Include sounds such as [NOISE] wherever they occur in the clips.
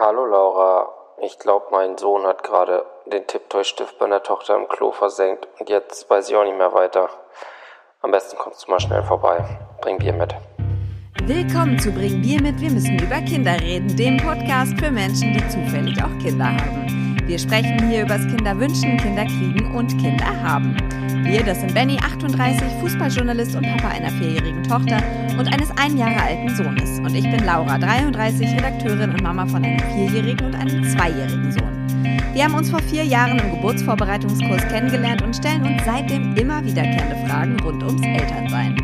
Hallo Laura, ich glaube, mein Sohn hat gerade den Tipptoy-Stift meiner Tochter im Klo versenkt und jetzt weiß ich auch nicht mehr weiter. Am besten kommst du mal schnell vorbei. Bring Bier mit. Willkommen zu Bring Bier mit, wir müssen über Kinder reden, dem Podcast für Menschen, die zufällig auch Kinder haben. Wir sprechen hier übers Kinderwünschen, Kinderkriegen und Kinderhaben. Wir, das sind Benny, 38, Fußballjournalist und Papa einer vierjährigen Tochter und eines ein Jahre alten Sohnes. Und ich bin Laura, 33, Redakteurin und Mama von einem vierjährigen und einem zweijährigen Sohn. Wir haben uns vor vier Jahren im Geburtsvorbereitungskurs kennengelernt und stellen uns seitdem immer wiederkehrende Fragen rund ums Elternsein.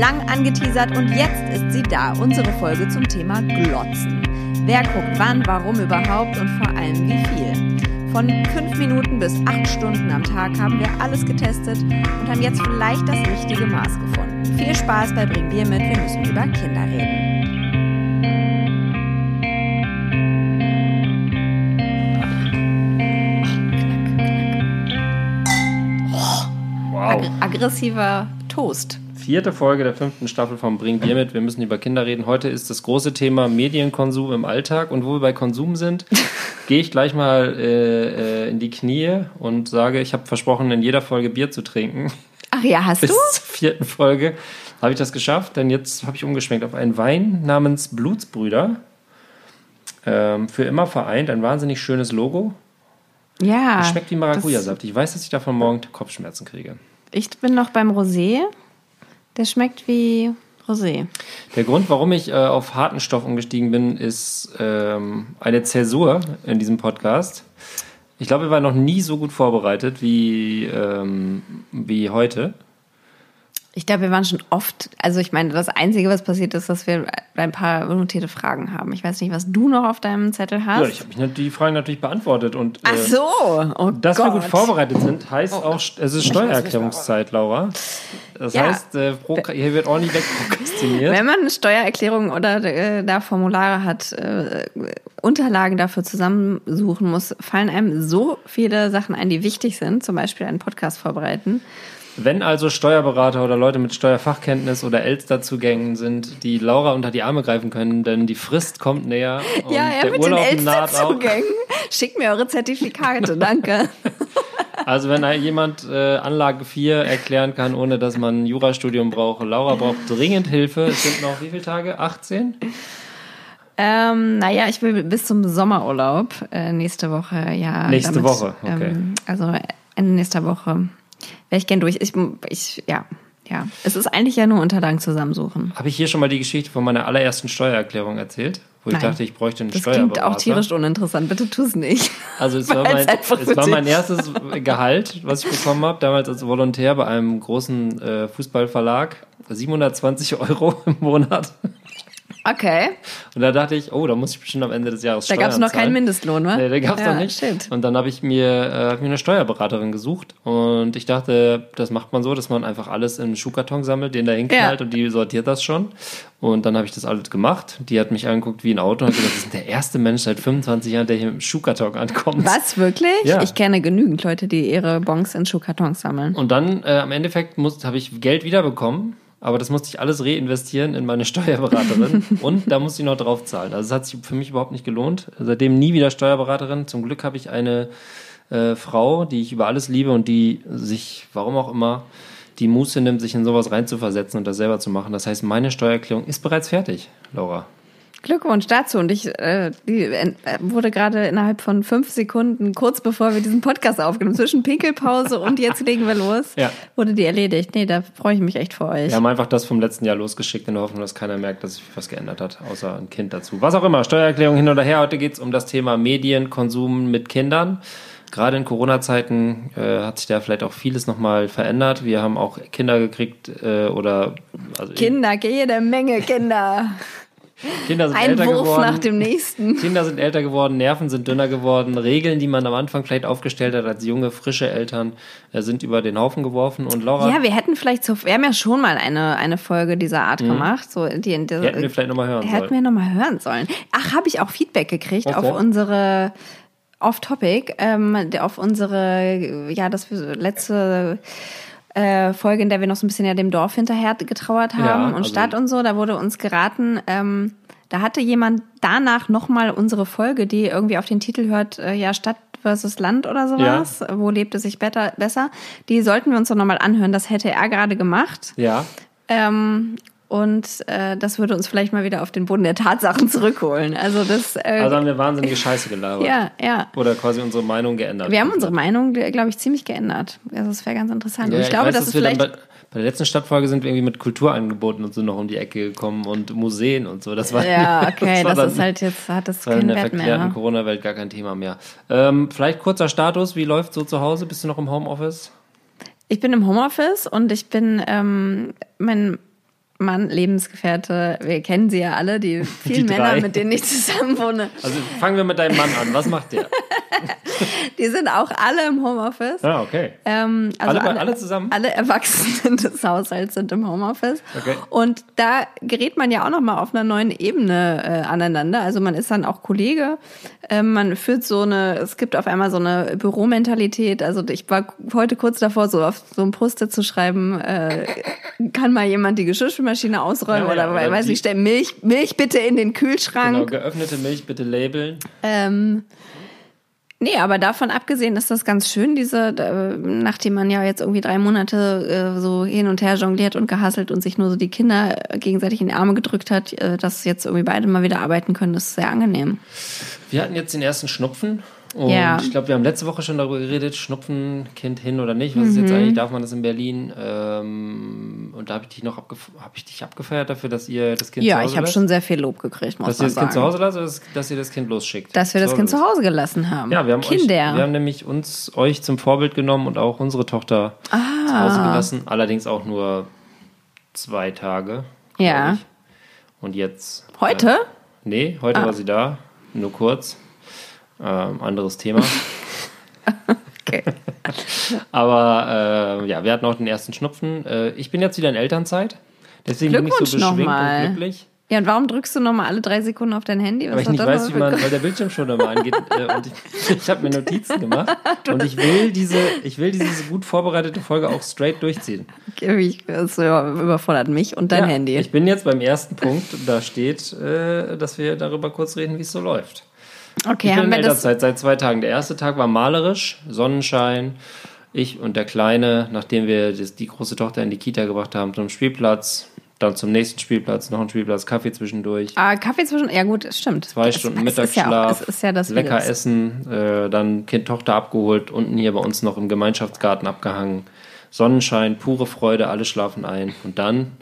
Lang angeteasert und jetzt ist sie da, unsere Folge zum Thema Glotzen. Wer guckt wann, warum überhaupt und vor allem wie viel? Von fünf Minuten bis acht Stunden am Tag haben wir alles getestet und haben jetzt vielleicht das richtige Maß gefunden. Viel Spaß bei Bring Bier mit, wir müssen über Kinder reden. Wow. Ag aggressiver Toast. Vierte Folge der fünften Staffel von Bring Bier mit. Wir müssen über Kinder reden. Heute ist das große Thema Medienkonsum im Alltag. Und wo wir bei Konsum sind, [LAUGHS] gehe ich gleich mal äh, äh, in die Knie und sage, ich habe versprochen, in jeder Folge Bier zu trinken. Ach ja, hast Bis du? [LAUGHS] zur vierten Folge habe ich das geschafft, denn jetzt habe ich umgeschwenkt auf einen Wein namens Blutsbrüder. Ähm, für immer vereint, ein wahnsinnig schönes Logo. Ja. Es schmeckt wie das- Maracuja-Saft. Ich weiß, dass ich davon morgen Kopfschmerzen kriege. Ich bin noch beim Rosé. Der schmeckt wie Rosé. Der Grund, warum ich äh, auf harten Stoff umgestiegen bin, ist ähm, eine Zäsur in diesem Podcast. Ich glaube, wir waren noch nie so gut vorbereitet wie, ähm, wie heute. Ich glaube, wir waren schon oft, also ich meine, das Einzige, was passiert ist, dass wir ein paar unnotierte Fragen haben. Ich weiß nicht, was du noch auf deinem Zettel hast. Ja, ich habe die Fragen natürlich beantwortet. Und, äh, Ach so, oh Dass Gott. wir gut vorbereitet sind, heißt auch, es ist Steuererklärungszeit, Laura. Das Ja. heißt, äh, pro, hier wird ordentlich wegprokrastiniert. Wenn man eine Steuererklärung oder äh, da Formulare hat, äh, Unterlagen dafür zusammensuchen muss, fallen einem so viele Sachen ein, die wichtig sind, zum Beispiel einen Podcast vorbereiten. Wenn also Steuerberater oder Leute mit Steuerfachkenntnis oder Elster-Zugängen sind, die Laura unter die Arme greifen können, denn die Frist kommt näher [LAUGHS] und ja, ja, der mit Urlaub den. Elster-Zugängen. [LAUGHS] Schickt mir eure Zertifikate, danke. [LAUGHS] Also wenn jemand äh, Anlage 4 erklären kann, ohne dass man ein Jurastudium braucht, Laura braucht dringend Hilfe. Es sind noch wie viele Tage? 18? Ähm, naja, ich will bis zum Sommerurlaub äh, nächste Woche, ja. Nächste Woche, okay. Ähm, also Ende nächster Woche wäre ich gern durch. Ich, ich, ja, ja. Es ist eigentlich ja nur Unterlagen zusammensuchen. Habe ich hier schon mal die Geschichte von meiner allerersten Steuererklärung erzählt? Wo ich Nein. dachte, ich bräuchte einen Das Steuerberater. klingt auch tierisch uninteressant. Bitte tu es nicht. Also es [LAUGHS] war, mein, es war mein erstes Gehalt, was ich bekommen habe, damals als Volontär bei einem großen äh, Fußballverlag. 720 Euro im Monat. Okay. Und da dachte ich, oh, da muss ich bestimmt am Ende des Jahres Da Steuern gab es noch zahlen. keinen Mindestlohn, wa? Nee, der gab's ja, noch nicht. Shit. Und dann habe ich mir, äh, hab mir eine Steuerberaterin gesucht und ich dachte, das macht man so, dass man einfach alles in einen Schuhkarton sammelt, den da hinknallt Ja. und die sortiert das schon. Und dann habe ich das alles gemacht. Die hat mich angeguckt wie ein Auto und hat gesagt, das ist der erste Mensch seit 25 Jahren, der hier mit dem Schuhkarton ankommt. Was, wirklich? Ja. Ich kenne genügend Leute, die ihre Bons in Schuhkartons sammeln. Und dann äh, am Endeffekt habe ich Geld wiederbekommen, aber das musste ich alles reinvestieren in meine [LAUGHS] Steuerberaterin und da musste ich noch drauf zahlen. Also es hat sich für mich überhaupt nicht gelohnt. Seitdem nie wieder Steuerberaterin. Zum Glück habe ich eine äh, Frau, die ich über alles liebe und die sich, warum auch immer, die Muße nimmt, sich in sowas reinzuversetzen und das selber zu machen. Das heißt, meine Steuererklärung ist bereits fertig, Laura. Glückwunsch dazu. Und ich äh, die äh, wurde gerade innerhalb von fünf Sekunden, kurz bevor wir diesen Podcast aufgenommen, zwischen Pinkelpause und jetzt legen wir los, Ja. wurde die erledigt. Nee, da freue ich mich echt für euch. Wir haben einfach das vom letzten Jahr losgeschickt in der Hoffnung, dass keiner merkt, dass sich was geändert hat, außer ein Kind dazu. Was auch immer, Steuererklärung hin oder her. Heute geht es um das Thema Medienkonsum mit Kindern. Gerade in Corona-Zeiten äh, hat sich da vielleicht auch vieles nochmal verändert. Wir haben auch Kinder gekriegt äh, oder also Kinder, jede Menge Kinder. Kinder sind Ein älter Wurf geworden. nach dem nächsten. [LAUGHS] Kinder sind älter geworden, Nerven sind dünner geworden, Regeln, die man am Anfang vielleicht aufgestellt hat als junge, frische Eltern, äh, sind über den Haufen geworfen. Und Laura, Ja, wir hätten vielleicht so, wir haben ja schon mal eine, eine Folge dieser Art gemacht. So, die, die, Mhm. die hätten wir vielleicht nochmal hören Hätten sollen. wir nochmal hören sollen. Ach, habe ich auch Feedback gekriegt Okay. auf unsere Off-Topic, ähm, auf unsere, ja, das letzte äh, Folge, in der wir noch so ein bisschen ja dem Dorf hinterher getrauert haben Ja, und also- Stadt und so. Da wurde uns geraten, ähm, Da hatte jemand danach nochmal unsere Folge, die irgendwie auf den Titel hört, äh, ja, Stadt versus Land oder sowas. Ja. Wo lebt es sich better, besser? Die sollten wir uns doch nochmal anhören. Das hätte er gerade gemacht. Ja. Ähm, und äh, das würde uns vielleicht mal wieder auf den Boden der Tatsachen zurückholen. Also das. Äh, also haben wir wahnsinnige Scheiße gelabert. Ja, ja. Oder quasi unsere Meinung geändert. Wir haben unsere Meinung, glaube ich, ziemlich geändert. Also das wäre ganz interessant. Ja, und ich, ich glaube, weiß, das ist vielleicht. Bei, bei, der letzten Stadtfolge sind wir irgendwie mit Kulturangeboten und so noch um die Ecke gekommen und Museen und so. Das war ja [LAUGHS] okay. das, das ist halt jetzt hat das, keinen in der Wert verklärten ne? Corona-Welt gar kein Thema mehr. Ähm, vielleicht kurzer Status. Wie läuft so zu Hause? Bist du noch im Homeoffice? Ich bin im Homeoffice und ich bin ähm, mein Mann, Lebensgefährte, wir kennen sie ja alle, die vielen die Männer, mit denen ich zusammen wohne. Also fangen wir mit deinem Mann an. Was macht der? [LAUGHS] die sind auch alle im Homeoffice. Ah, okay. Ähm, also alle, alle, alle, zusammen? Alle Erwachsenen [LAUGHS] des Haushalts sind im Homeoffice. Okay. Und da gerät man ja auch nochmal auf einer neuen Ebene äh, aneinander. Also man ist dann auch Kollege. Ähm, man führt so eine, es gibt auf einmal so eine Büromentalität. Also ich war heute kurz davor, so auf so ein Poster zu schreiben, äh, kann mal jemand die Geschirrspülmaschine ausräumen ja, ja, oder, oder weiß ich, stell Milch, Milch bitte in den Kühlschrank. Genau, geöffnete Milch bitte labeln. Ähm, Nee, aber davon abgesehen ist das ganz schön, diese, nachdem man ja jetzt irgendwie drei Monate äh, so hin und her jongliert und gehasselt und sich nur so die Kinder gegenseitig in die Arme gedrückt hat, äh, dass jetzt irgendwie beide mal wieder arbeiten können, das ist sehr angenehm. Wir hatten jetzt den ersten Schnupfen und ja. ich glaube, wir haben letzte Woche schon darüber geredet, Schnupfen, Kind hin oder nicht. Was mhm. ist jetzt mhm. eigentlich, darf man das in Berlin? Ähm, und da habe ich dich noch abgef hab ich dich abgefeiert dafür, dass ihr das Kind ja, zu Hause Ja, ich habe schon sehr viel Lob gekriegt, muss Dass ihr das sagen. Kind zu Hause lasst oder dass ihr das Kind losschickt? Dass wir das Kind zu Hause gelassen haben. Ja, wir haben, Kinder. Euch, wir haben nämlich uns euch zum Vorbild genommen und auch unsere Tochter ah. zu Hause gelassen. Allerdings auch nur zwei Tage. Ja. Und jetzt. Heute? Äh, nee, heute ah. war sie da. Nur kurz. Ähm, anderes Thema. [LAUGHS] okay. [LAUGHS] Aber äh, ja, wir hatten auch den ersten Schnupfen. Äh, ich bin jetzt wieder in Elternzeit. Deswegen bin ich so beschwingt und glücklich. Ja, und warum drückst du nochmal alle drei Sekunden auf dein Handy? Was weil ich nicht weiß, wie man, weil der Bildschirm schon immer angeht. Äh, und ich, [LAUGHS] ich habe mir Notizen gemacht und ich will diese, ich will diese gut vorbereitete Folge auch straight durchziehen. Okay, das überfordert mich und dein ja, Handy. Ich bin jetzt beim ersten Punkt. Da steht, äh, dass wir darüber kurz reden, wie es so läuft. Okay, ich bin in Elternzeit seit zwei Tagen. Der erste Tag war malerisch, Sonnenschein. Ich und der Kleine, nachdem wir die große Tochter in die Kita gebracht haben, zum Spielplatz, dann zum nächsten Spielplatz, noch ein Spielplatz, Kaffee zwischendurch. Ah, Kaffee zwischendurch, ja gut, stimmt. Zwei das, Stunden das Mittagsschlaf, ja auch, ja lecker Videos. essen, äh, dann Kind, Tochter abgeholt, unten hier bei uns noch im Gemeinschaftsgarten abgehangen. Sonnenschein, pure Freude, alle schlafen ein. Und dann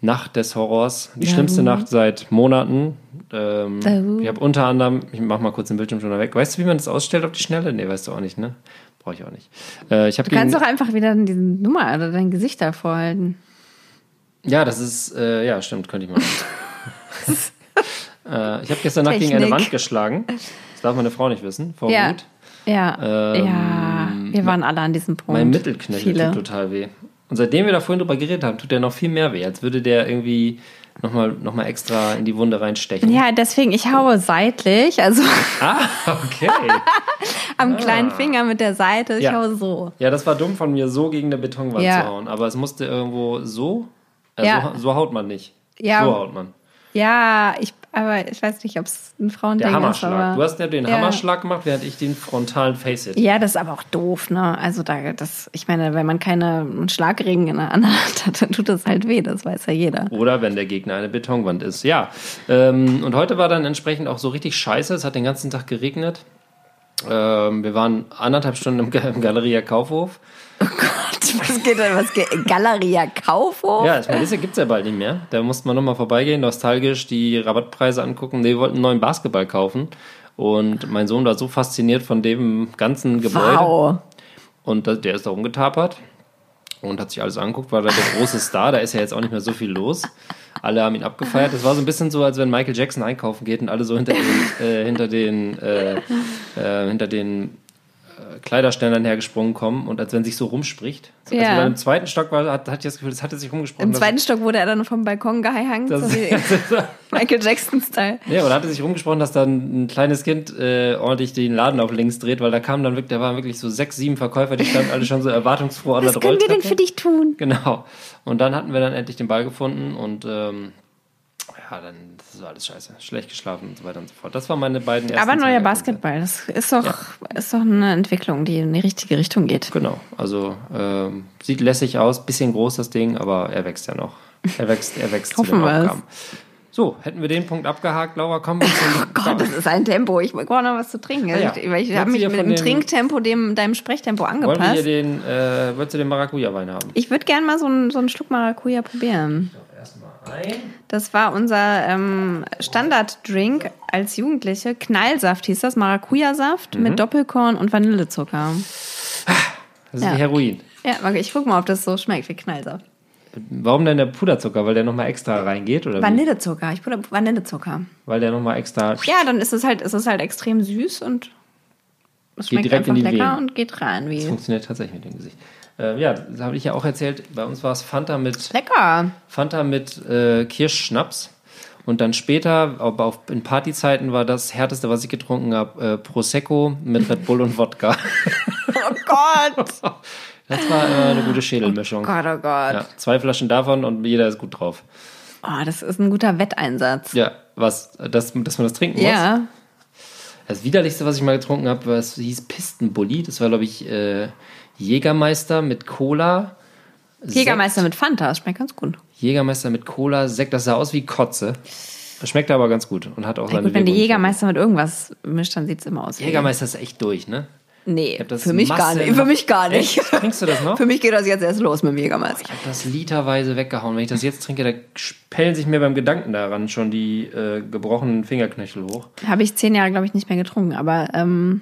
Nacht des Horrors, die ja. schlimmste Nacht seit Monaten. Ähm, uh. Ich habe unter anderem, ich mach mal kurz den Bildschirm schon weg. Weißt du, wie man das ausstellt auf die Schnelle? Nee, weißt du auch nicht, ne? Brauche ich auch nicht. Äh, ich du kannst doch einfach wieder diese Nummer oder dein Gesicht da vorhalten. Ja, das ist, äh, ja, stimmt, könnte ich mal. [LAUGHS] äh, ich habe gestern Nacht gegen eine Wand geschlagen. Das darf meine Frau nicht wissen, vor ja. Wut. Ja, ähm, ja, wir waren alle an diesem Punkt. Mein Mittelknöchel tut total weh. Und seitdem wir da vorhin drüber geredet haben, tut der noch viel mehr weh, als würde der irgendwie nochmal noch mal extra in die Wunde reinstechen. Ja, deswegen, ich haue seitlich, also. Ah, okay. [LAUGHS] Am ah. kleinen Finger mit der Seite, ich ja. haue so. Ja, das war dumm von mir, so gegen eine Betonwand ja. zu hauen. Aber es musste irgendwo so. Also ja. so, so haut man nicht. Ja. So haut man. Ja, ich, aber ich weiß nicht, ob es ein Frauending Der Hammerschlag. ist. Aber, du hast ja den ja. Hammerschlag gemacht, während ich den frontalen Face-It. Ja, das ist aber auch doof, ne? Also da, das, ich meine, wenn man keinen Schlagregen in der Hand hat, dann tut das halt weh, das weiß ja jeder. Oder wenn der Gegner eine Betonwand ist, ja. Ähm, und heute war dann entsprechend auch so richtig scheiße. Es hat den ganzen Tag geregnet. Ähm, wir waren anderthalb Stunden im, im Galeria Kaufhof. Oh Gott, [LAUGHS] was geht denn? Was geht? Galeria Kaufhof? Ja, ich meine, das gibt es ja bald nicht mehr. Da musste man nochmal vorbeigehen, nostalgisch die Rabattpreise angucken. Nee, wir wollten einen neuen Basketball kaufen. Und mein Sohn war so fasziniert von dem ganzen Gebäude. Wow. Und der ist da rumgetapert und hat sich alles angeguckt, war da der große Star. Da ist ja jetzt auch nicht mehr so viel los. Alle haben ihn abgefeiert. Das war so ein bisschen so, als wenn Michael Jackson einkaufen geht und alle so hinter den, äh, hinter den, äh, äh, hinter den Kleiderständern hergesprungen kommen und als wenn sich so rumspricht. So, ja. Als im zweiten Stock war, hat, hatte ich das Gefühl, das hatte sich rumgesprochen. Im zweiten Stock wurde er dann vom Balkon gehangen, [LAUGHS] so Michael Jackson-Style. Ja, oder hatte sich rumgesprochen, dass dann ein kleines Kind äh, ordentlich den Laden auf links dreht, weil da kamen dann wirklich, da waren wirklich so sechs, sieben Verkäufer, die standen alle schon so erwartungsfroh an der Was können wir denn für dich tun? Genau. Und dann hatten wir dann endlich den Ball gefunden und ähm, ja, dann ist alles scheiße. Schlecht geschlafen und so weiter und so fort. Das waren meine beiden ersten. Aber neuer. Basketball, das ist doch, ist doch eine Entwicklung, die in die richtige Richtung geht. Genau, also ähm, sieht lässig aus, bisschen groß das Ding, aber er wächst ja noch. Er wächst, er wächst [LAUGHS] zu Hoffen wir es. Aufgaben. So, hätten wir den Punkt abgehakt, Laura, kommen wir zum [LAUGHS] Oh Gott, das ist ein Tempo. Ich brauche noch was zu trinken. Ah ja. Ich, ich habe mich mit dem Trinktempo dem deinem Sprechtempo Wollen wir angepasst. den, äh, würdest du den Maracuja-Wein haben? Ich würde gerne mal so einen, so einen Schluck Maracuja probieren. Ein. Das war unser ähm, Standarddrink als Jugendliche. Knallsaft hieß das, Maracuja-Saft Mhm. mit Doppelkorn und Vanillezucker. Das ist Ja. wie Heroin. Ja, ich guck mal, ob das so schmeckt wie Knallsaft. Warum denn der Puderzucker? Weil der nochmal extra reingeht? Oder wie? Vanillezucker, ich puder Vanillezucker. Weil der nochmal extra. Ja, dann ist es halt, ist es halt extrem süß und es Geht schmeckt direkt in einfach die lecker Venen. und geht rein wie. Funktioniert tatsächlich mit dem Gesicht. Äh, ja, das habe ich ja auch erzählt. Bei uns war es Fanta mit Lecker. Fanta mit äh, Kirschschnaps. Und dann später, aber auf, in Partyzeiten, war das härteste, was ich getrunken habe, äh, Prosecco mit Red Bull und Wodka. [LAUGHS] Oh Gott. Das war äh, eine gute Schädelmischung. Gott, oh Gott. Ja, zwei Flaschen davon und jeder ist gut drauf. Oh, das ist ein guter Wetteinsatz. Ja, was, das, dass man das trinken muss. Ja. Das widerlichste, was ich mal getrunken habe, was hieß Pistenbully. Das war, glaube ich, äh, Jägermeister mit Cola. Jägermeister mit Fanta, das schmeckt ganz gut. Jägermeister mit Cola, Sekt, das sah aus wie Kotze. Das schmeckt aber ganz gut und hat auch Ja, seine gut, wenn die. Jägermeister mit irgendwas mischt, dann sieht es immer aus. wie- Jägermeister ist echt durch, ne? Nee, für mich gar nicht. Für mich gar nicht. Echt? Trinkst du das noch? Für mich geht das jetzt erst los mit dem Jägermeister. Ich habe das literweise weggehauen. Wenn ich das jetzt trinke, da spellen sich mir beim Gedanken daran schon die äh, gebrochenen Fingerknöchel hoch. Habe ich zehn Jahre, glaube ich, nicht mehr getrunken. Aber ähm,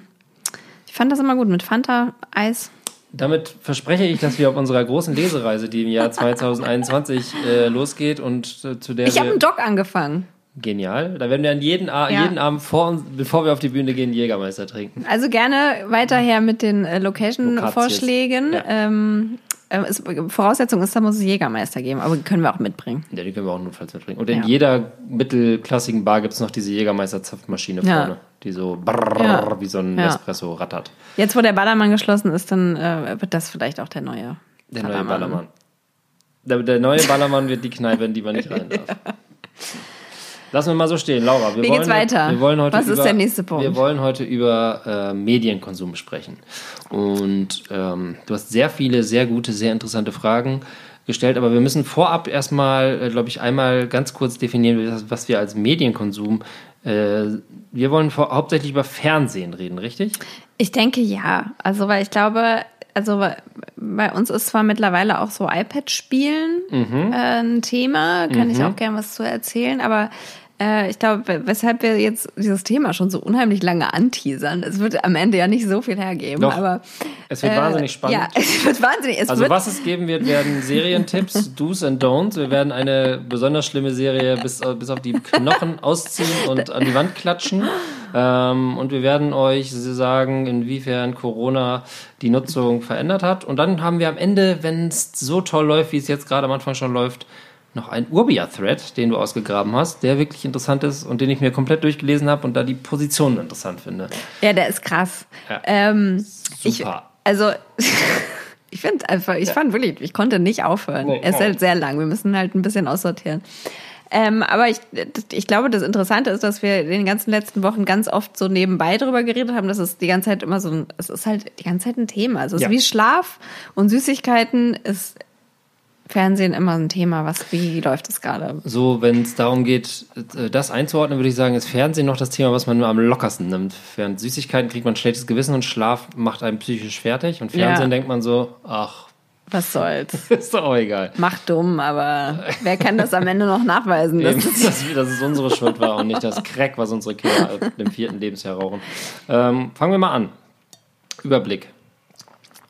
ich fand das immer gut mit Fanta, Eis. Damit verspreche ich, dass wir auf unserer großen Lesereise, die im Jahr 2021 äh, losgeht und äh, zu der Ich habe einen Doc angefangen. genial, da werden wir an jeden, Ja. jeden Abend vor uns, bevor wir auf die Bühne gehen, Jägermeister trinken. Also gerne weiterher mit den äh, Location-Vorschlägen. Ja. Ähm, äh, es, Voraussetzung ist, da muss es Jägermeister geben, aber die können wir auch mitbringen. Ja, die können wir auch notfalls mitbringen. Und in Ja. jeder mittelklassigen Bar gibt es noch diese Jägermeister-Zapfmaschine Ja. vorne, die so brrrr, Ja. wie so ein. Espresso rattert. Jetzt, wo der Ballermann geschlossen ist, dann äh, wird das vielleicht auch der neue. Der neue Ballermann. Der, der neue Ballermann wird die Kneipe, in die man nicht rein darf. [LAUGHS] Lassen wir mal so stehen, Laura. Wir Wie wollen, geht's weiter? Wir wollen heute Was ist über, der nächste Punkt? Wir wollen heute über äh, Medienkonsum sprechen. Und ähm, du hast sehr viele, sehr gute, sehr interessante Fragen gestellt, aber wir müssen vorab erstmal, äh, glaube ich, einmal ganz kurz definieren, was- wir als Medienkonsum. Äh, wir wollen vor, hauptsächlich über Fernsehen reden, richtig? Ich denke ja. Also, weil ich glaube, also bei- uns ist zwar mittlerweile auch so iPad-Spielen Mhm. äh, ein Thema, kann ich auch gerne was zu erzählen, aber äh, ich glaube, weshalb wir jetzt dieses Thema schon so unheimlich lange anteasern, es wird am Ende ja nicht so viel hergeben, Doch. aber Es wird äh, wahnsinnig spannend. Ja, [LAUGHS] es wird wahnsinnig. Es Also wird, was es geben wird, werden Serientipps, [LAUGHS] Do's and Don'ts. Wir werden eine besonders schlimme Serie bis, bis auf die Knochen [LAUGHS] ausziehen und an die Wand klatschen. Ähm, und wir werden euch sagen, inwiefern Corona die Nutzung verändert hat. Und dann haben wir am Ende, wenn es so toll läuft, wie es jetzt gerade am Anfang schon läuft, noch einen Urbia-Thread, den du ausgegraben hast, der wirklich interessant ist und den ich mir komplett durchgelesen habe und da die Positionen interessant finde. ja, der ist krass. Ja. Ähm, ich, Super. also [LAUGHS] ich finde einfach, ich fand wirklich, ich konnte nicht aufhören. Nee, er ist halt sehr lang. Wir müssen halt ein bisschen aussortieren. Ähm, aber ich, ich glaube, das Interessante ist, dass wir in den ganzen letzten Wochen ganz oft so nebenbei drüber geredet haben, dass es die ganze Zeit immer so ein, es ist halt die ganze Zeit ein Thema. Also es Ja. ist wie Schlaf und Süßigkeiten ist Fernsehen immer ein Thema. Was, wie läuft es gerade? So, wenn es darum geht, äh, das einzuordnen, würde ich sagen, ist Fernsehen noch das Thema, was man nur am lockersten nimmt. Während Süßigkeiten kriegt man ein schlechtes Gewissen und Schlaf macht einen psychisch fertig. Und Fernsehen Ja. denkt man so, ach, Was soll's? [LAUGHS] ist doch auch egal. Macht dumm, aber wer kann das am Ende noch nachweisen? [LAUGHS] Eben, Das ist dass, dass es unsere Schuld war und nicht das Crack, was unsere Kinder dem vierten Lebensjahr rauchen. Ähm, fangen wir mal an. Überblick.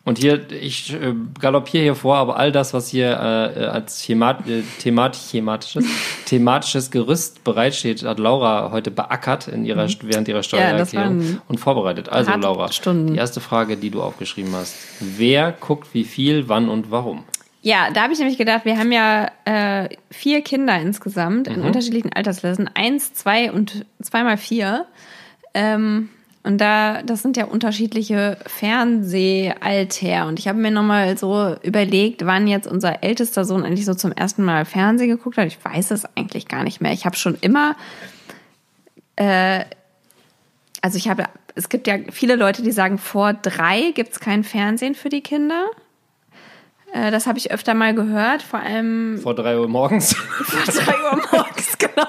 Und hier, ich äh, galoppiere hier vor, aber all das, was hier äh, als themat, äh, themat, thematisches, [LAUGHS] thematisches Gerüst bereitsteht, hat Laura heute beackert in ihrer, während ihrer Steuererklärung waren und vorbereitet. Also Laura, Stunden. die erste Frage, die du aufgeschrieben hast. Wer guckt wie viel, wann und warum? Ja, da habe ich nämlich gedacht, wir haben ja äh, vier Kinder insgesamt in unterschiedlichen Altersklassen. Eins, zwei und zweimal vier. Ähm, Und da, das sind ja unterschiedliche Fernsehalter. Und ich habe mir nochmal so überlegt, wann jetzt unser ältester Sohn eigentlich so zum ersten Mal Fernsehen geguckt hat. Ich weiß es eigentlich gar nicht mehr. Ich habe schon immer, äh, also ich habe, es gibt ja viele Leute, die sagen, vor drei gibt's kein Fernsehen für die Kinder. Äh, das habe ich öfter mal gehört, vor allem Vor drei Uhr morgens. vor drei Uhr morgens, genau.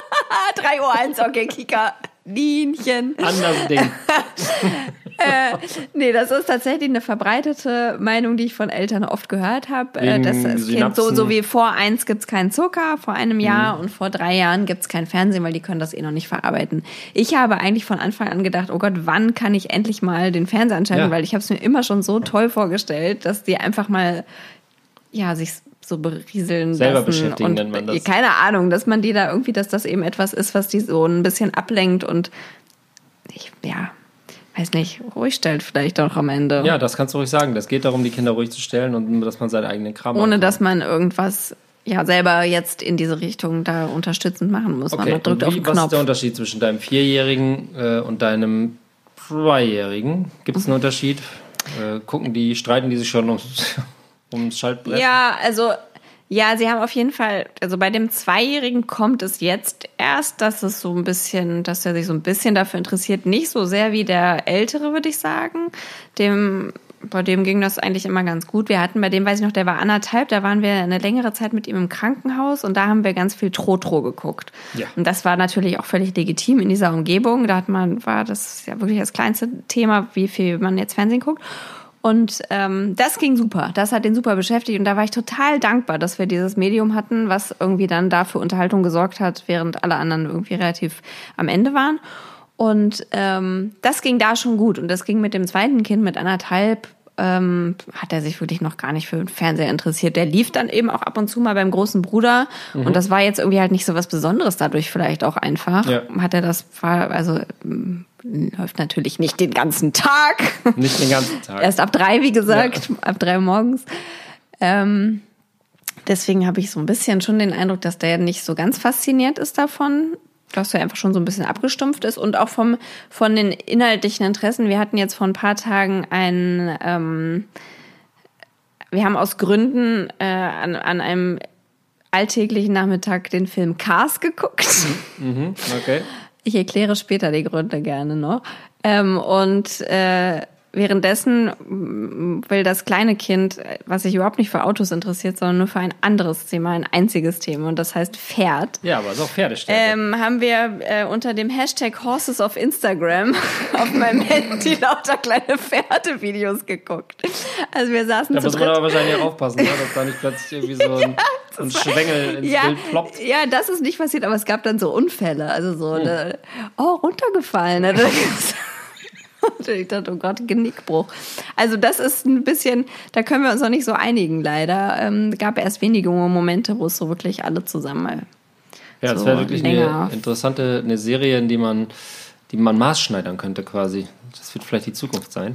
[LAUGHS] drei Uhr eins, okay, Kika. Linchen. Anders Ding. [LAUGHS] Nee, das ist tatsächlich eine verbreitete Meinung, die ich von Eltern oft gehört habe. Äh, das Kind so, so wie vor eins gibt's keinen Zucker, vor einem Jahr Mhm. und vor drei Jahren gibt's kein Fernsehen, weil die können das eh noch nicht verarbeiten. Ich habe eigentlich von Anfang an gedacht, oh Gott, wann kann ich endlich mal den Fernseher anschalten, Ja. weil ich habe es mir immer schon so toll vorgestellt, dass die einfach mal ja sich so berieseln Selber lassen beschäftigen und nennt man das. keine Ahnung, dass man die da irgendwie, dass das eben etwas ist, was die so ein bisschen ablenkt und ich ja weiß nicht ruhig stellt vielleicht auch am Ende. Ja, das kannst du ruhig sagen. Das geht darum, die Kinder ruhig zu stellen und dass man seinen eigenen Kram ohne machen dass man irgendwas ja selber jetzt in diese Richtung da unterstützend machen muss. Okay, Man drückt und auf wie, den was ist Knopf. der Unterschied zwischen deinem Vierjährigen äh, und deinem Zweijährigen? Gibt es einen Unterschied? Äh, gucken die, streiten die sich schon ums, ums Schaltbrett? Ja, also ja, sie haben auf jeden Fall, also bei dem Zweijährigen kommt es jetzt erst, dass es so ein bisschen, dass er sich so ein bisschen dafür interessiert, nicht so sehr wie der Ältere, würde ich sagen. Dem, bei dem ging das eigentlich immer ganz gut. Wir hatten bei dem, weiß ich noch, der war anderthalb, da waren wir eine längere Zeit mit ihm im Krankenhaus und da haben wir ganz viel Trotro geguckt. Ja. Und das war natürlich auch völlig legitim in dieser Umgebung. Da hat man, war das ja wirklich das kleinste Thema, wie viel man jetzt Fernsehen guckt. Und ähm, das ging super. Das hat den super beschäftigt. Und da war ich total dankbar, dass wir dieses Medium hatten, was irgendwie dann da für Unterhaltung gesorgt hat, während alle anderen irgendwie relativ am Ende waren. Und ähm, das ging da schon gut. Und das ging mit dem zweiten Kind mit anderthalb. Ähm, hat er sich wirklich noch gar nicht für den Fernseher interessiert. Der lief dann eben auch ab und zu mal beim großen Bruder. Und das war jetzt irgendwie halt nicht so was Besonderes dadurch vielleicht auch einfach. Ja. Hat er das, also läuft natürlich nicht den ganzen Tag. Nicht den ganzen Tag. [LAUGHS] Erst ab drei, wie gesagt, ab drei morgens. Ähm, deswegen habe ich so ein bisschen schon den Eindruck, dass der nicht so ganz fasziniert ist davon, dass er einfach schon so ein bisschen abgestumpft ist und auch vom von den inhaltlichen Interessen. Wir hatten jetzt vor ein paar Tagen ein, ähm, wir haben aus Gründen äh, an, an einem alltäglichen Nachmittag den Film Cars geguckt. Mhm, okay. Ich erkläre später die Gründe gerne noch. Ähm, und äh, währenddessen mm, will das kleine Kind, was sich überhaupt nicht für Autos interessiert, sondern nur für ein anderes Thema, ein einziges Thema, und das heißt Pferd. Ja, aber ist auch Pferdestärke. Ähm, haben wir äh, unter dem Hashtag Horses auf Instagram [LAUGHS] auf meinem Handy lauter kleine Pferdevideos geguckt. Also wir saßen da muss man aber wahrscheinlich aufpassen, ne, dass da nicht plötzlich irgendwie so ein, [LAUGHS] so ein Schwengel ins ja, Bild ploppt. ja, das ist nicht passiert, aber es gab dann so Unfälle. Also so, Hm. eine, oh, runtergefallen. ne? [LAUGHS] [LAUGHS] Und ich dachte, oh Gott, Genickbruch. Also das ist ein bisschen, da können wir uns noch nicht so einigen, leider. Ähm, gab erst wenige Momente, wo es so wirklich alle zusammen mal Ja, das so wäre wirklich länger. eine interessante eine Serie, in die man, die man maßschneidern könnte quasi. Das wird vielleicht die Zukunft sein.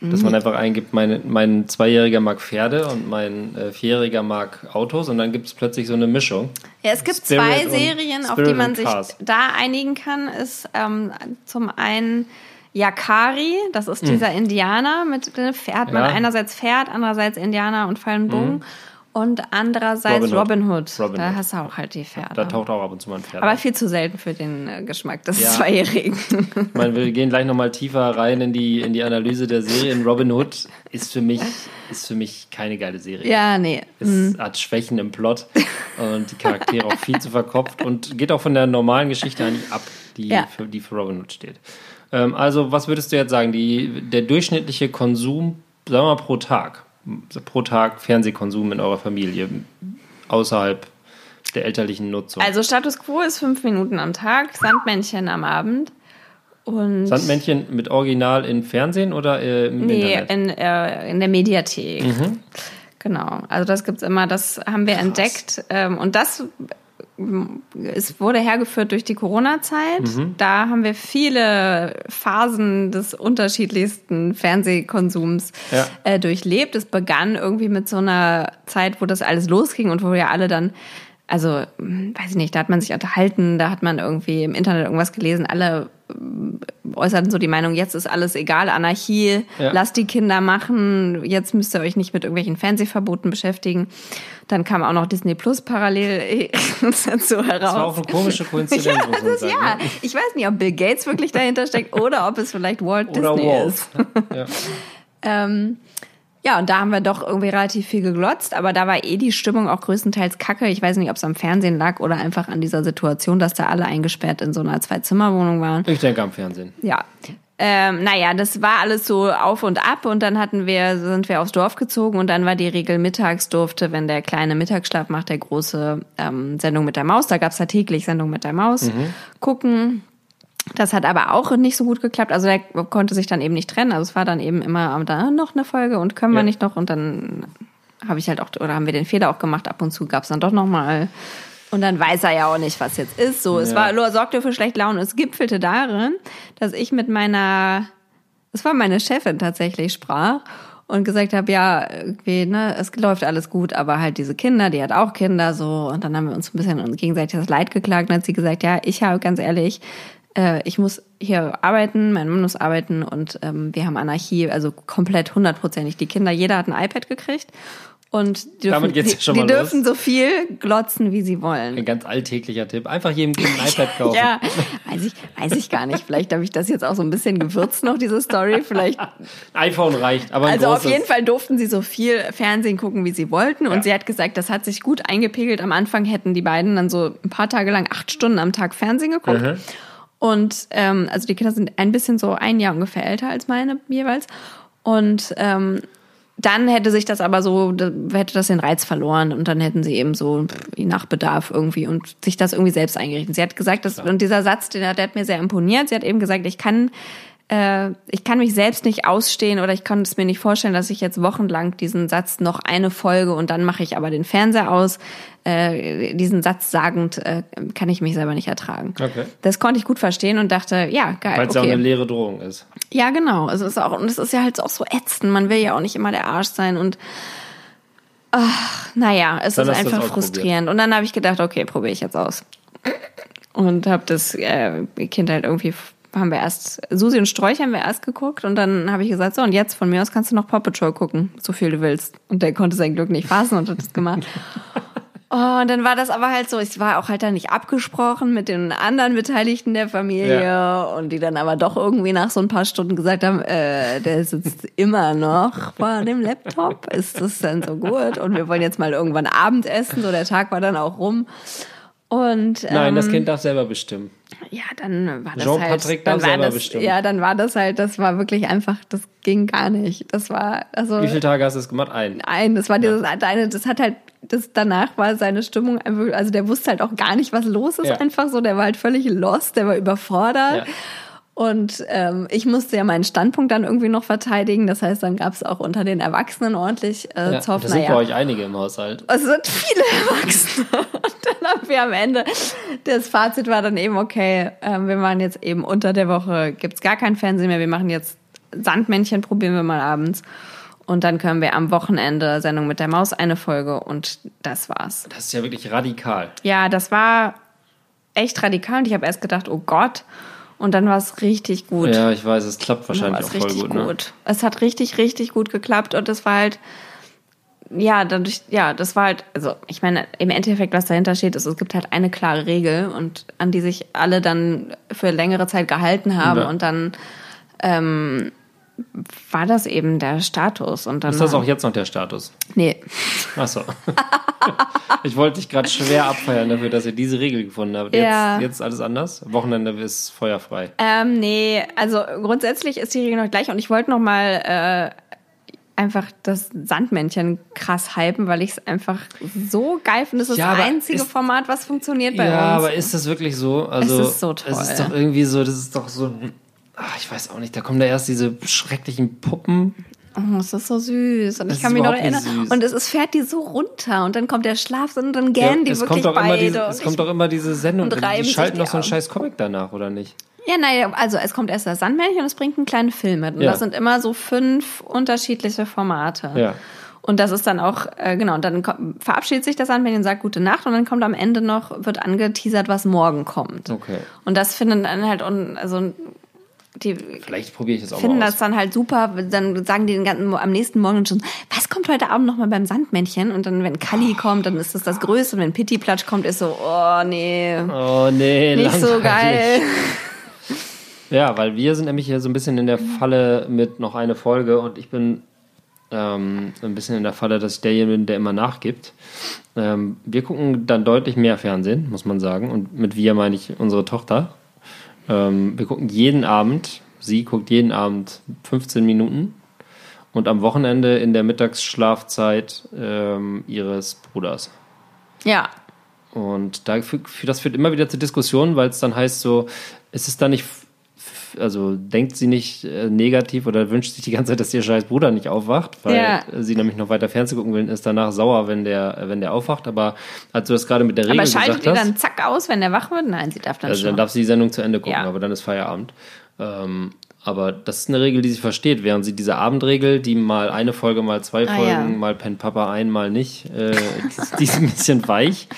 Dass Mhm. man einfach eingibt, mein, mein Zweijähriger mag Pferde und mein äh, Vierjähriger mag Autos und dann gibt es plötzlich so eine Mischung. Ja, es gibt Spirit zwei Serien, auf die man sich da einigen kann. Ist ähm, zum einen Yakari, das ist Hm. dieser Indianer mit dem Pferd. Man Ja. einerseits Pferd, andererseits Indianer und Fallen Bogen. Und andererseits Hm. Robin Robin Hood. Hood. Robin da Hood. hast du auch halt die Pferde. Da taucht auch ab und zu mal ein Pferd Aber viel zu selten für den äh, Geschmack des Ja. Zweijährigen. Ich meine, wir gehen gleich nochmal tiefer rein in die, in die Analyse der Serie. In Robin Hood ist für mich, ist für mich keine geile Serie. ja, nee. Es hat Schwächen im Plot und die Charaktere auch viel zu verkopft und geht auch von der normalen Geschichte eigentlich ab, die, Ja. für, die für Robin Hood steht. Ähm, also, was würdest du jetzt sagen? Die, der durchschnittliche Konsum, sagen wir mal pro Tag, pro Tag Fernsehkonsum in eurer Familie, außerhalb der elterlichen Nutzung. Also Status Quo ist fünf Minuten am Tag, Sandmännchen am Abend. Und Sandmännchen mit Original in Fernsehen oder äh, im Nee, Internet? in, äh, in der Mediathek. Mhm. Genau. Also das gibt's immer, das haben wir entdeckt. Ähm, und das es wurde hergeführt durch die Corona-Zeit. Mhm. Da haben wir viele Phasen des unterschiedlichsten Fernsehkonsums Ja. äh, durchlebt. Es begann irgendwie mit so einer Zeit, wo das alles losging und wo wir alle dann also, weiß ich nicht, da hat man sich unterhalten, da hat man irgendwie im Internet irgendwas gelesen, alle ähm, äußerten so die Meinung, jetzt ist alles egal, Anarchie, Ja. lasst die Kinder machen, jetzt müsst ihr euch nicht mit irgendwelchen Fernsehverboten beschäftigen. Dann kam auch noch Disney Plus parallel [LAUGHS] dazu heraus. Das war auch eine komische Koinzidenz, ja, muss man [LAUGHS] sagen. ja, ne? ich weiß nicht, ob Bill Gates wirklich dahinter steckt oder ob es vielleicht Walt Oder Disney Walt. ist. Ja. [LAUGHS] Ähm, ja, und da haben wir doch irgendwie relativ viel geglotzt, aber da war eh die Stimmung auch größtenteils kacke. Ich weiß nicht, ob es am Fernsehen lag oder einfach an dieser Situation, dass da alle eingesperrt in so einer Zwei-Zimmer-Wohnung waren. Ich denke am Fernsehen. Ja. Ähm, naja, das war alles so auf und ab und dann hatten wir, sind wir aufs Dorf gezogen und dann war die Regel mittags durfte, wenn der kleine Mittagsschlaf macht, der große ähm, Sendung mit der Maus, da gab's ja täglich Sendung mit der Maus, gucken. Das hat aber auch nicht so gut geklappt. Also der konnte sich dann eben nicht trennen. Also es war dann eben immer am da noch eine Folge und können wir Ja. nicht noch und dann habe ich halt auch oder haben wir den Fehler auch gemacht. Ab und zu gab's dann doch noch mal und dann weiß er ja auch nicht, was jetzt ist. So, es Ja. war nur sorgte für schlechte Laune. Es gipfelte darin, dass ich mit meiner, es war meine Chefin tatsächlich sprach und gesagt habe, ja, irgendwie, ne, es läuft alles gut, aber halt diese Kinder, die hat auch Kinder, so. Und dann haben wir uns ein bisschen gegenseitig das Leid geklagt. Und dann hat sie gesagt, ja, ich habe ganz ehrlich, äh, ich muss hier arbeiten, mein Mann muss arbeiten und ähm, wir haben Anarchie, also komplett hundertprozentig. Die Kinder, jeder hat ein iPad gekriegt. Und die dürfen, Damit geht's die, ja schon die mal dürfen so viel glotzen, wie sie wollen. Ein ganz alltäglicher Tipp. Einfach jedem Kind ein iPad kaufen. Ja, weiß ich, weiß ich gar nicht. Vielleicht habe ich das jetzt auch so ein bisschen gewürzt noch, diese Story. Vielleicht. iPhone reicht, aber Also auf großes. jeden Fall durften sie so viel Fernsehen gucken, wie sie wollten. Und Ja. sie hat gesagt, das hat sich gut eingepegelt. Am Anfang hätten die beiden dann so ein paar Tage lang acht Stunden am Tag Fernsehen geguckt. Mhm. Und ähm, also die Kinder sind ein bisschen so ein Jahr ungefähr älter als meine jeweils. Und ähm, dann hätte sich das aber so, hätte das den Reiz verloren und dann hätten sie eben so nach Bedarf irgendwie und sich das irgendwie selbst eingerichtet. Sie hat gesagt, dass, und dieser Satz, der, der hat mir sehr imponiert. Sie hat eben gesagt, ich kann, äh, ich kann mich selbst nicht ausstehen oder ich kann es mir nicht vorstellen, dass ich jetzt wochenlang diesen Satz noch eine Folge und dann mache ich aber den Fernseher aus. Äh, diesen Satz sagend äh, kann ich mich selber nicht ertragen. Okay. Das konnte ich gut verstehen und dachte, ja, geil. Weil es ja auch okay. eine leere Drohung ist. Ja, genau. Also es ist auch, und es ist ja halt auch so ätzend. Man will ja auch nicht immer der Arsch sein und ach, naja, es Dann ist einfach frustrierend. Und dann habe ich gedacht, okay, probiere ich jetzt aus. Und habe das äh, Kind halt irgendwie haben wir erst Susi und Sträuch haben wir erst geguckt und dann habe ich gesagt, so und jetzt von mir aus kannst du noch Paw Patrol gucken, so viel du willst. Und der konnte sein Glück nicht fassen und hat das gemacht. [LAUGHS] Oh, und dann war das aber halt so, es war auch halt dann nicht abgesprochen mit den anderen Beteiligten der Familie Ja. und die dann aber doch irgendwie nach so ein paar Stunden gesagt haben, äh, der sitzt immer noch vor dem Laptop, ist das denn so gut? Und wir wollen jetzt mal irgendwann Abendessen, so der Tag war dann auch rum. Und ähm, Nein, das Kind darf selber bestimmen. Ja, dann war das Jean-Patrick halt, dann darf war das, bestimmen. ja, dann war das halt, das war wirklich einfach, das ging gar nicht. Das war also Wie viele Tage hast du es gemacht? Ein. Nein, das war dieses eine, das hat halt, das danach war seine Stimmung einfach, also der wusste halt auch gar nicht, was los ist, Ja. einfach so. Der war halt völlig lost, der war überfordert. Ja. Und ähm, ich musste ja meinen Standpunkt dann irgendwie noch verteidigen. Das heißt, dann gab es auch unter den Erwachsenen ordentlich äh, Ja, Zoff. das sind Naja. bei euch einige im Haushalt. Es sind viele Erwachsene. [LAUGHS] Und dann haben wir am Ende, das Fazit war dann eben, okay, ähm, wir machen jetzt eben unter der Woche, gibt's gar kein Fernsehen mehr, wir machen jetzt Sandmännchen, probieren wir mal abends. Und dann können wir am Wochenende Sendung mit der Maus eine Folge und das war's. Das ist ja wirklich radikal. Ja, das war echt radikal und ich habe erst gedacht, oh Gott. Und dann war es richtig gut. Ja, ich weiß, es klappt wahrscheinlich auch es voll gut. gut. Ne? Es hat richtig, richtig gut geklappt und das war halt, ja, dadurch, ja, das war halt, also ich meine, im Endeffekt, was dahinter steht, ist, es gibt halt eine klare Regel und an die sich alle dann für längere Zeit gehalten haben Ja. und dann ähm, war das eben der Status und dann Ist das auch jetzt noch der Status? nee Achso. [LAUGHS] ich wollte dich gerade schwer abfeiern dafür, dass ihr diese Regel gefunden habt. Jetzt, Ja. jetzt alles anders? Wochenende ist feuerfrei. Ähm, nee, also grundsätzlich ist die Regel noch gleich und ich wollte noch mal äh, einfach das Sandmännchen krass hypen, weil ich es einfach so geil finde. Das ist Ja, das einzige ist- Format, was funktioniert bei ja, uns. aber ist das wirklich so? Also, ist so toll. Es ist doch irgendwie so, das ist doch so ein. Ach, ich weiß auch nicht, da kommen da erst diese schrecklichen Puppen. Oh, ist so süß. Und Das ich kann mich noch erinnern. süß. Und es, es fährt die so runter und dann kommt der Schlaf und dann gähnen die es wirklich kommt beide. diese, es kommt doch immer diese Sendung. und Die schalten die doch so einen scheiß Comic danach, oder nicht? Ja, nein, also es kommt erst das Sandmännchen und es bringt einen kleinen Film mit. Und Ja. das sind immer so fünf unterschiedliche Formate. Ja. Und das ist dann auch, äh, genau, und dann kommt, verabschiedet sich das Sandmännchen und sagt Gute Nacht und dann kommt am Ende noch, wird angeteasert, was morgen kommt. Okay. Und das finden dann halt, un- also die Vielleicht probiere ich das auch finden mal das aus. dann halt super. Dann sagen die den ganzen, am nächsten Morgen schon, was kommt heute Abend nochmal beim Sandmännchen? Und dann, wenn Kali kommt, dann ist das das Größte. Und wenn Pitti Platsch kommt, ist so, oh nee, Oh nee, nicht so langweilig. geil. [LAUGHS] Ja, weil wir sind nämlich hier so ein bisschen in der Falle mit noch eine Folge und ich bin ähm, ein bisschen in der Falle, dass ich derjenige bin, der immer nachgibt. Ähm, wir gucken dann deutlich mehr Fernsehen, muss man sagen. Und mit wir meine ich unsere Tochter. Ähm, wir gucken jeden Abend, sie guckt jeden Abend 15 Minuten und am Wochenende in der Mittagsschlafzeit ähm, ihres Bruders. Ja, Und da, für, für, das führt immer wieder zu Diskussionen, weil es dann heißt so, ist es da nicht, also denkt sie nicht äh, negativ oder wünscht sich die ganze Zeit, dass ihr scheiß Bruder nicht aufwacht, weil Ja. sie nämlich noch weiter Fernsehen gucken will ist danach sauer, wenn der, wenn der aufwacht. Aber als du das gerade mit der Regel aber schaltet gesagt ihr hast, dann zack aus, wenn der wach wird? Nein, sie darf dann also schon. dann darf sie die Sendung zu Ende gucken, Ja. aber dann ist Feierabend. Ähm, aber das ist eine Regel, die sie versteht, während sie diese Abendregel, die mal eine Folge, mal zwei Ah, Folgen, ja. mal pennt Papa ein, mal nicht, äh, [LAUGHS] die, ist ein bisschen weich.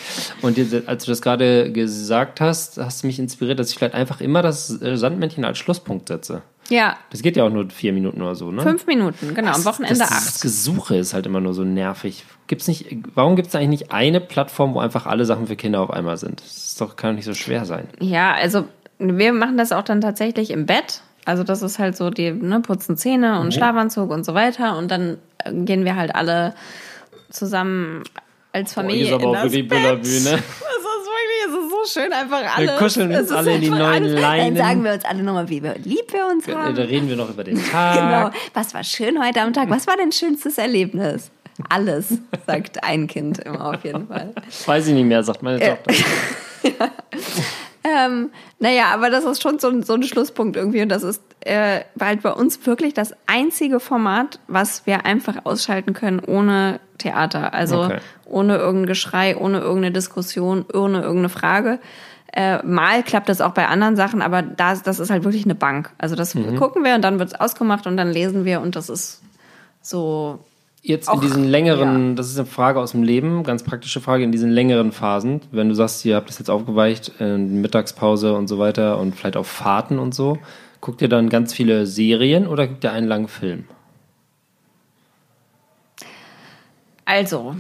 Und als du das gerade gesagt hast, hast du mich inspiriert, dass ich vielleicht einfach immer das äh, Sandmännchen als Schlusspunkt setze. ja, Das geht ja auch nur vier Minuten oder so, ne? fünf Minuten, genau, am Wochenende das, acht. Das Gesuche ist halt immer nur so nervig. Gibt's nicht, warum gibt es eigentlich nicht eine Plattform, wo einfach alle Sachen für Kinder auf einmal sind? Das ist doch, kann doch nicht so schwer sein. Ja, also wir machen das auch dann tatsächlich im Bett. Also das ist halt so, die ne, putzen Zähne Mhm. und Schlafanzug und so weiter. Und dann äh, gehen wir halt alle zusammen als Familie ist aber in auch das wirklich Bett. [LAUGHS] Ne? Es ist so schön, einfach alle. kuscheln uns alle in die neuen alles- Leinen. Dann sagen wir uns alle nochmal, wie lieb wir uns Da haben. reden wir noch über den [LAUGHS] Genau. Tag. Was war schön heute am Tag? Was war dein schönstes Erlebnis? Alles, [LAUGHS] sagt ein Kind immer auf jeden Fall. Weiß ich nicht mehr, sagt meine Tochter. Ähm, naja, aber das ist schon so ein, so ein Schlusspunkt irgendwie. Und das ist äh, halt bei uns wirklich das einzige Format, was wir einfach ausschalten können ohne Theater. Also Okay. ohne irgendein Geschrei, ohne irgendeine Diskussion, ohne irgendeine Frage. Äh, mal klappt das auch bei anderen Sachen, aber das, das ist halt wirklich eine Bank. Also das Mhm. gucken wir und dann wird's ausgemacht und dann lesen wir und das ist so Jetzt Auch- in diesen längeren, das ist eine Frage aus dem Leben, ganz praktische Frage, in diesen längeren Phasen, wenn du sagst, ihr habt das jetzt aufgeweicht, in Mittagspause und so weiter und vielleicht auf Fahrten und so, guckt ihr dann ganz viele Serien oder guckt ihr einen langen Film? Also,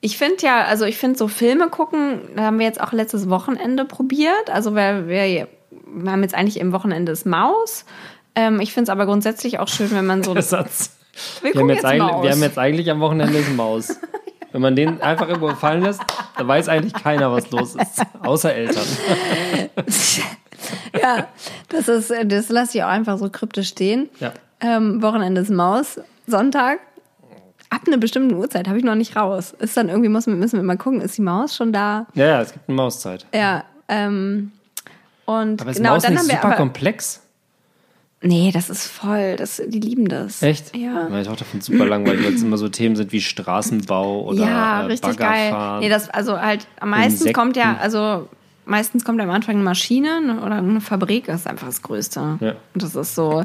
ich finde ja, also ich finde so Filme gucken, da haben wir jetzt auch letztes Wochenende probiert. Also wir, wir, wir haben jetzt eigentlich im Wochenende das Maus. Ähm, ich finde es aber grundsätzlich auch schön, wenn man so. [LAUGHS] Der Satz. wir Wir haben, jetzt jetzt wir haben jetzt eigentlich am Wochenende eine Maus. Wenn man den einfach irgendwo fallen lässt, dann weiß eigentlich keiner, was los ist. Außer Eltern. [LAUGHS] ja, das ist, das lasse ich auch einfach so kryptisch stehen. Ja. Ähm, Wochenende ist Maus, Sonntag. Ab einer bestimmten Uhrzeit habe ich noch nicht raus. Ist dann irgendwie, muss, müssen wir mal gucken, ist die Maus schon da? Ja, ja, es gibt eine Mauszeit. Ja, ähm, und Aber ist genau, Maus dann nicht haben wir super komplex? Nee, das ist voll. Das, die lieben das. Echt? Ja. Meine Tochter findet es super langweilig, weil es immer so Themen sind wie Straßenbau oder ja, äh, richtig geil. Nee, das, also halt, am meisten Insekten. kommt ja, also meistens kommt am Anfang eine Maschine ne, oder eine Fabrik, das ist einfach das Größte. Ja. Und das ist so.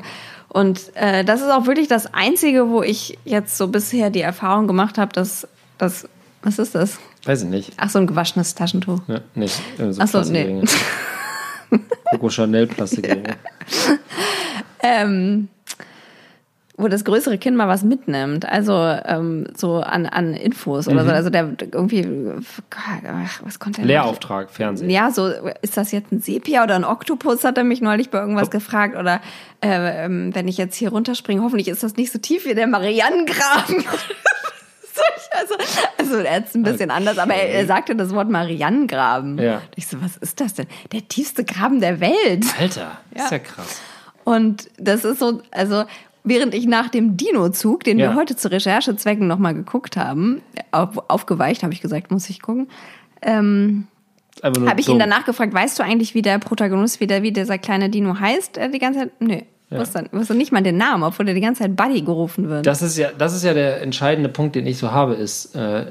Und äh, das ist auch wirklich das Einzige, wo ich jetzt so bisher die Erfahrung gemacht habe, dass das, was ist das? Weiß ich nicht. Ach so, ein gewaschenes Taschentuch. Ja, nicht. Äh, so Ach so, nee. Coco Chanel Plastikringe. [LAUGHS] ähm, wo das größere Kind mal was mitnimmt, also ähm, so an, an Infos oder so. Also der irgendwie, ach, was konnte er? Lehrauftrag, Fernsehen. Ja, so ist das jetzt ein Sepia oder ein Oktopus, hat er mich neulich bei irgendwas gefragt. Oder äh, ähm, wenn ich jetzt hier runterspringe, hoffentlich ist das nicht so tief wie der Marianengraben. [LAUGHS] also, also er ist ein bisschen anders, aber er, er sagte das Wort Marianengraben. Ja. Und Ich so, was ist das denn? Der tiefste Graben der Welt. Alter, Ja. ist ja krass. Und das ist so, also während ich nach dem Dino-Zug, den Ja. wir heute zu Recherchezwecken nochmal geguckt haben, auf, aufgeweicht, habe ich gesagt, muss ich gucken, ähm, habe ich so. ihn danach gefragt, weißt du eigentlich, wie der Protagonist, wie, der, wie dieser kleine Dino heißt, äh, die ganze Zeit? Nö. Ja. Wusste, wusste nicht mal den Namen, obwohl der die ganze Zeit Buddy gerufen wird. Das ist ja, das ist ja der entscheidende Punkt, den ich so habe, ist, äh,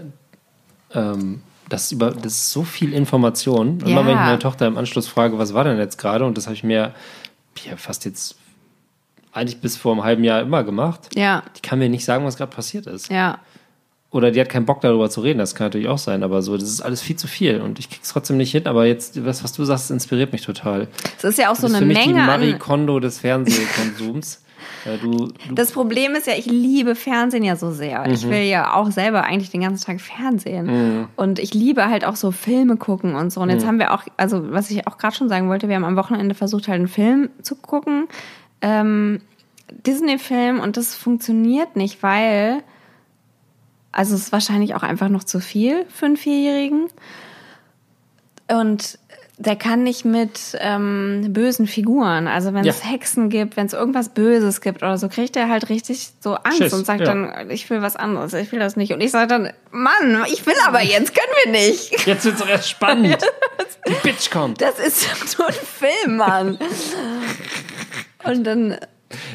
ähm, das, über, das ist so viel Information. Ja. Immer wenn ich meine Tochter im Anschluss frage, was war denn jetzt gerade, und das habe ich mir ja, fast jetzt eigentlich bis vor einem halben Jahr immer gemacht, ja, die kann mir nicht sagen, was gerade passiert ist. ja. oder die hat keinen Bock darüber zu reden, das kann natürlich auch sein, aber so, das ist alles viel zu viel und ich krieg's trotzdem nicht hin, aber jetzt, was, was du sagst, inspiriert mich total. Es ist ja auch so eine für mich die Menge Marie an. Kondo des Fernsehkonsums. [LAUGHS] Du, du, Das Problem ist ja, ich liebe Fernsehen ja so sehr. Mhm. Ich will ja auch selber eigentlich den ganzen Tag Fernsehen. Und ich liebe halt auch so Filme gucken und so. Und Mhm. jetzt haben wir auch, also was ich auch gerade schon sagen wollte, wir haben am Wochenende versucht, halt einen Film zu gucken. Ähm, Disney-Film und das funktioniert nicht, weil, also es ist wahrscheinlich auch einfach noch zu viel für einen Vierjährigen. Und der kann nicht mit ähm, bösen Figuren. Also wenn es Ja. Hexen gibt, wenn es irgendwas Böses gibt oder so, kriegt er halt richtig so Angst Schiss, und sagt ja. dann, ich will was anderes, ich will das nicht. Und ich sage dann, Mann, ich will aber jetzt, können wir nicht. [LAUGHS] jetzt wird's doch erst spannend. [LAUGHS] die Bitch kommt. Das ist so ein Film, Mann. Und dann,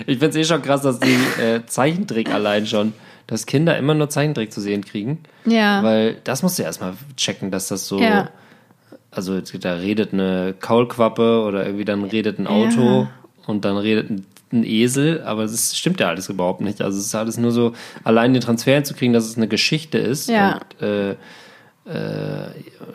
Ich find's eh schon krass, dass die äh, Zeichentrick allein schon, dass Kinder immer nur Zeichentrick zu sehen kriegen. ja. Weil das musst du erstmal checken, dass das so. Ja. Also da redet eine Kaulquappe oder irgendwie dann redet ein Auto Ja. und dann redet ein, ein Esel, aber das stimmt ja alles überhaupt nicht. Also es ist alles nur so, allein den Transfer hinzukriegen, dass es eine Geschichte ist Ja. und äh, äh,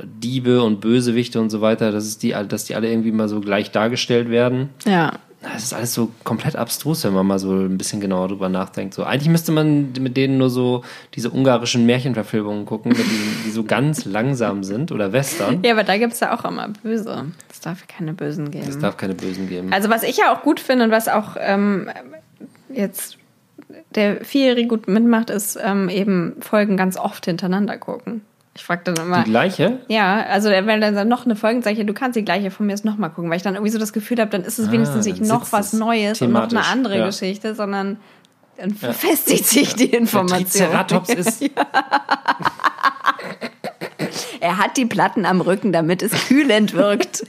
Diebe und Bösewichte und so weiter, dass, es die, dass die alle irgendwie mal so gleich dargestellt werden. ja. Das ist alles so komplett abstrus, wenn man mal so ein bisschen genauer drüber nachdenkt. So, eigentlich müsste man mit denen nur so diese ungarischen Märchenverfilmungen gucken, diesen, die so ganz langsam sind oder Western. Ja, aber da gibt's ja auch immer Böse. Es darf ja keine Bösen geben. Es darf keine Bösen geben. Also was ich ja auch gut finde und was auch ähm, jetzt der Vierjährige gut mitmacht, ist ähm, eben Folgen ganz oft hintereinander gucken. Ich frage dann immer. Die gleiche? Ja, also der- wenn dann noch eine Folge sage ich, du kannst die gleiche von mir jetzt nochmal gucken, weil ich dann irgendwie so das Gefühl habe, dann ist es wenigstens dann nicht noch was es Neues und noch eine andere ja. Geschichte, sondern dann verfestigt sich die Information. Triceratops [LAUGHS] ist. Er hat die Platten am Rücken, damit es kühlend wirkt.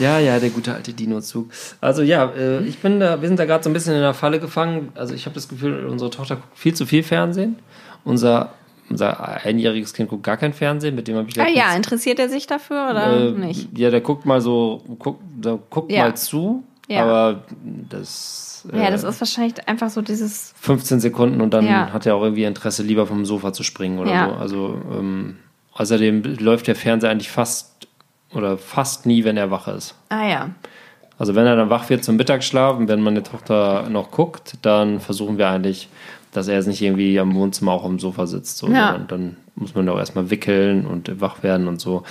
Ja, ja, der gute alte Dino-Zug. Also ja, äh, ich bin da, wir sind da gerade so ein bisschen in der Falle gefangen. Also ich habe das Gefühl, unsere Tochter guckt viel zu viel Fernsehen. Unser, unser einjähriges Kind guckt gar kein Fernsehen, mit dem habe ich Ah ja, interessiert er sich dafür oder Äh, nicht? Ja, der guckt mal so, guckt, der guckt Ja. mal zu, Ja. aber das, äh, Ja, das ist wahrscheinlich einfach so dieses 15 Sekunden und dann Ja. hat er auch irgendwie Interesse, lieber vom Sofa zu springen oder Ja. so. Also ähm, außerdem läuft der Fernseher eigentlich fast oder fast nie, wenn er wach ist. Ah ja. Also wenn er dann wach wird zum Mittagsschlaf und wenn meine Tochter noch guckt, dann versuchen wir eigentlich, dass er jetzt nicht irgendwie am Wohnzimmer auch am Sofa sitzt. So. Ja. Dann muss man doch erstmal wickeln und wach werden und so.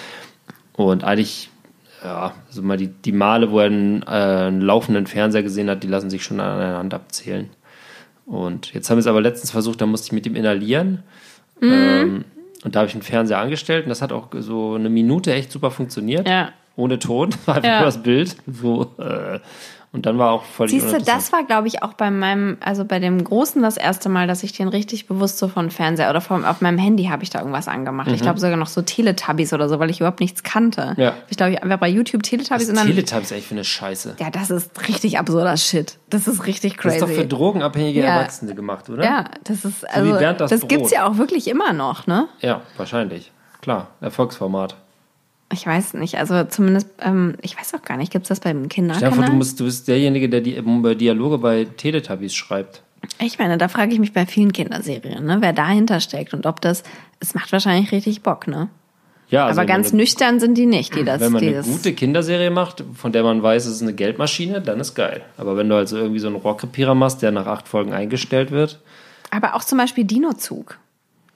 Und eigentlich, ja, also mal die, die Male, wo er einen, äh, einen laufenden Fernseher gesehen hat, die lassen sich schon an einer Hand abzählen. Und jetzt haben wir es aber letztens versucht, da musste ich mit ihm inhalieren. Ähm, und da habe ich einen Fernseher angestellt und das hat auch so eine Minute echt super funktioniert. Ja. Ohne Ton, war [LAUGHS] einfach Ja. nur das Bild. So, äh, und dann war auch völlig Siehst du, das war, glaube ich, auch bei meinem, also bei dem Großen das erste Mal, dass ich den richtig bewusst so von Fernseher oder vom, auf meinem Handy habe ich da irgendwas angemacht. Ich glaube sogar noch so Teletubbies oder so, weil ich überhaupt nichts kannte. Mhm. Ja. Ich glaube, ich einfach bei YouTube Teletubbies und Was dann. Teletubbies eigentlich für eine Scheiße. ja, das ist richtig absurder Shit. Das ist richtig Das crazy. ist doch für drogenabhängige Ja. Erwachsene gemacht, oder? ja, das ist, also, wie Bernd das das, gibt's ja auch wirklich immer noch, ne? Ja, wahrscheinlich. Klar, Erfolgsformat. Ich weiß nicht, also zumindest, ähm, ich weiß auch gar nicht, gibt's das beim Kinderkanal? vor, du, musst, du bist derjenige, der die äh, Dialoge bei Teletubbies schreibt. Ich meine, da frage ich mich bei vielen Kinderserien, ne, wer dahinter steckt und ob das, es macht wahrscheinlich richtig Bock, ne? Ja, also Aber ganz wenn, nüchtern sind die nicht, die [CLEARS THROAT] das, Wenn man die eine das gute Kinderserie macht, von der man weiß, es ist eine Geldmaschine, dann ist geil. Aber wenn du also irgendwie so einen Rohrkrepierer machst, der nach acht Folgen eingestellt wird, Aber auch zum Beispiel Dinozug.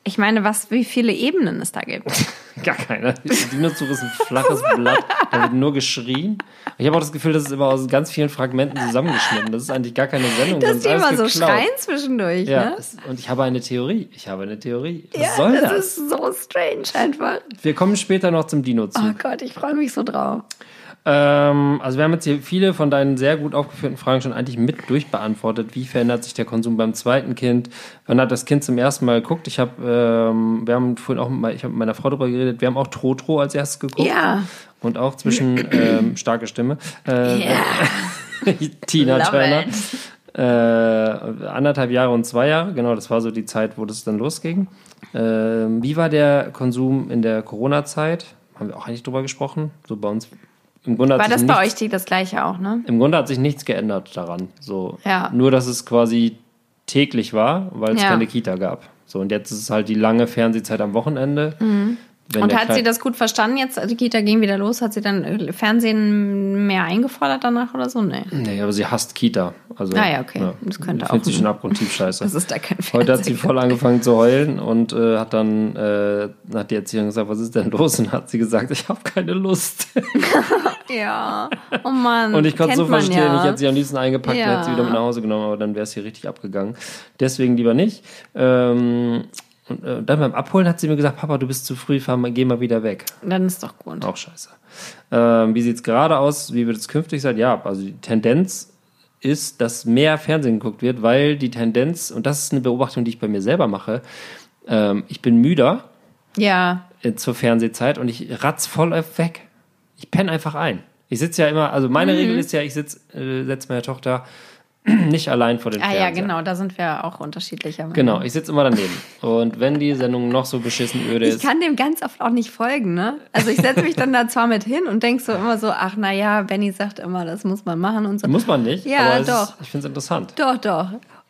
Ich meine, was, wie viele Ebenen es da gibt. [LAUGHS] Gar keiner. Dinozug ist ein flaches [LAUGHS] Blatt, da wird nur geschrien. Ich habe auch das Gefühl, das ist immer aus ganz vielen Fragmenten zusammengeschnitten. Das ist eigentlich gar keine Sendung. Dass das die ist immer so schreien zwischendurch, Ja, ne? und ich habe eine Theorie. Ich habe eine Theorie. Was Ja, soll das, das? ist so strange einfach. Wir kommen später noch zum Dinozug. Oh Gott, ich freue mich so drauf. Ähm, also wir haben jetzt hier viele von deinen sehr gut aufgeführten Fragen schon eigentlich mit durchbeantwortet. Wie verändert sich der Konsum beim zweiten Kind? Wann hat das Kind zum ersten Mal geguckt? Ich habe, ähm, wir haben vorhin auch, mit, ich habe mit meiner Frau darüber geredet. Wir haben auch Trotro als erstes geguckt. Ja. Und auch zwischen ähm, starke Stimme. Äh, Ja. [LAUGHS] Tina Love Turner. it. Äh, anderthalb Jahre und zwei Jahre, genau, das war so die Zeit, wo das dann losging. Ähm, wie war der Konsum in der Corona-Zeit? Haben wir auch eigentlich drüber gesprochen. So bei uns. Im Grunde hat War sich das nichts, bei euch die, das gleiche auch, ne? Im Grunde hat sich nichts geändert daran. So, Ja. Nur, dass es quasi täglich war, weil es Ja. keine Kita gab. So, und jetzt ist es halt die lange Fernsehzeit am Wochenende. Wenn Und der hat sie das gut verstanden jetzt? Die Kita ging wieder los. Hat sie dann äh, Fernsehen mehr eingefordert danach oder so? Nee. Nee, aber sie hasst Kita. Also, Ah ja, okay. Das könnte Findet auch sie ein- schon abgrundtief scheiße. [LAUGHS] Das ist da kein Heute hat sie Fernsehen. voll angefangen zu heulen und äh, hat dann äh, hat die Erzieherin gesagt, was ist denn los? Und hat sie gesagt, ich habe keine Lust. [LAUGHS] Ja. Oh Mann. Und ich konnte es so verstehen. Ja. Ich hätte sie am liebsten eingepackt und Ja. hätte sie wieder mit nach Hause genommen, aber dann wäre es hier richtig abgegangen. Deswegen lieber nicht. Ähm, und äh, dann beim Abholen hat sie mir gesagt, Papa, du bist zu früh, fahr mal, geh mal wieder weg. Dann ist doch gut. Auch scheiße. Ähm, wie sieht es gerade aus? Wie wird es künftig sein? Ja, also die Tendenz ist, dass mehr Fernsehen geguckt wird, weil die Tendenz, und das ist eine Beobachtung, die ich bei mir selber mache, ähm, ich bin müder Ja. äh, zur Fernsehzeit und ich ratz voll weg. Ich penne einfach ein. Ich sitze ja immer, also meine Mhm. Regel ist ja, ich sitze, äh, setze meine Tochter [CLEARS THROAT] nicht allein vor den Ah Fernseher. ja, genau. Da sind wir auch unterschiedlicher. Meinung. Genau, ich sitze immer daneben. Und wenn die Sendung noch so beschissen öde Ich ist, kann dem ganz oft auch nicht folgen, ne? Also ich setze mich dann da zwar mit hin und denk so immer so, ach na ja, Benny sagt immer, das muss man machen und so. muss man nicht, Ja, doch. Ist, ich finde es interessant. Doch, doch.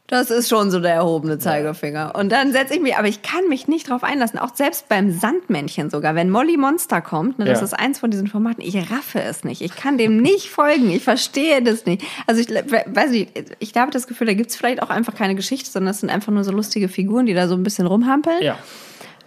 Das ist schon so der erhobene Zeigefinger. Und dann setze ich mich, aber ich kann mich nicht drauf einlassen. Auch selbst beim Sandmännchen sogar. Wenn Molly Monster kommt, ne, das Ja. ist eins von diesen Formaten, ich raffe es nicht. Ich kann dem nicht folgen. Ich verstehe das nicht. Also ich weiß nicht, ich habe das Gefühl, da gibt's vielleicht auch einfach keine Geschichte, sondern das sind einfach nur so lustige Figuren, die da so ein bisschen rumhampeln. Ja.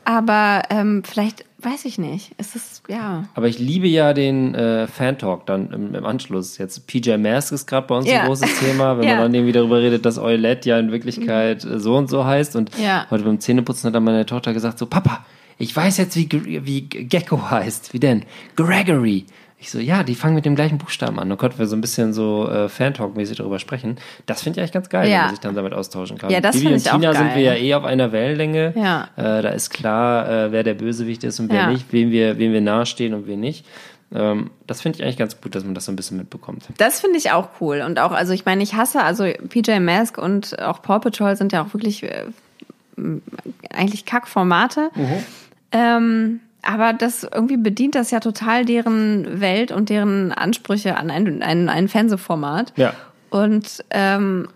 Aber ähm, vielleicht, weiß ich nicht. Es ist, ja. Aber ich liebe ja den äh, Fan-Talk dann im, im Anschluss. Jetzt PJ Mask ist gerade bei uns Ja. ein großes Thema, wenn Ja. man dann irgendwie darüber redet, dass Eulette ja in Wirklichkeit äh, so und so heißt. Und Ja. heute beim Zähneputzen hat dann meine Tochter gesagt, so Papa, ich weiß jetzt, wie, wie Gecko heißt. Wie denn? Gregory. Ich so, ja, die fangen mit dem gleichen Buchstaben an. Da konnten wir so ein bisschen so äh, Fan-Talk-mäßig darüber sprechen. Das finde ich eigentlich ganz geil, Ja. wenn man sich dann damit austauschen kann. Ja, das Bibi finde und ich auch Tina sind wir ja eh auf einer Wellenlänge. Ja. Äh, da ist klar, äh, wer der Bösewicht ist und wer Ja. nicht, wem wir, wem wir nahestehen und wen nicht. Ähm, das finde ich eigentlich ganz gut, dass man das so ein bisschen mitbekommt. Das finde ich auch cool. Und auch, also ich meine, ich hasse, also PJ Mask und auch Paw Patrol sind ja auch wirklich äh, eigentlich Kackformate. Ähm, aber das irgendwie bedient das ja total deren Welt und deren Ansprüche an ein, ein, ein Fernsehformat. Ja. Und ähm,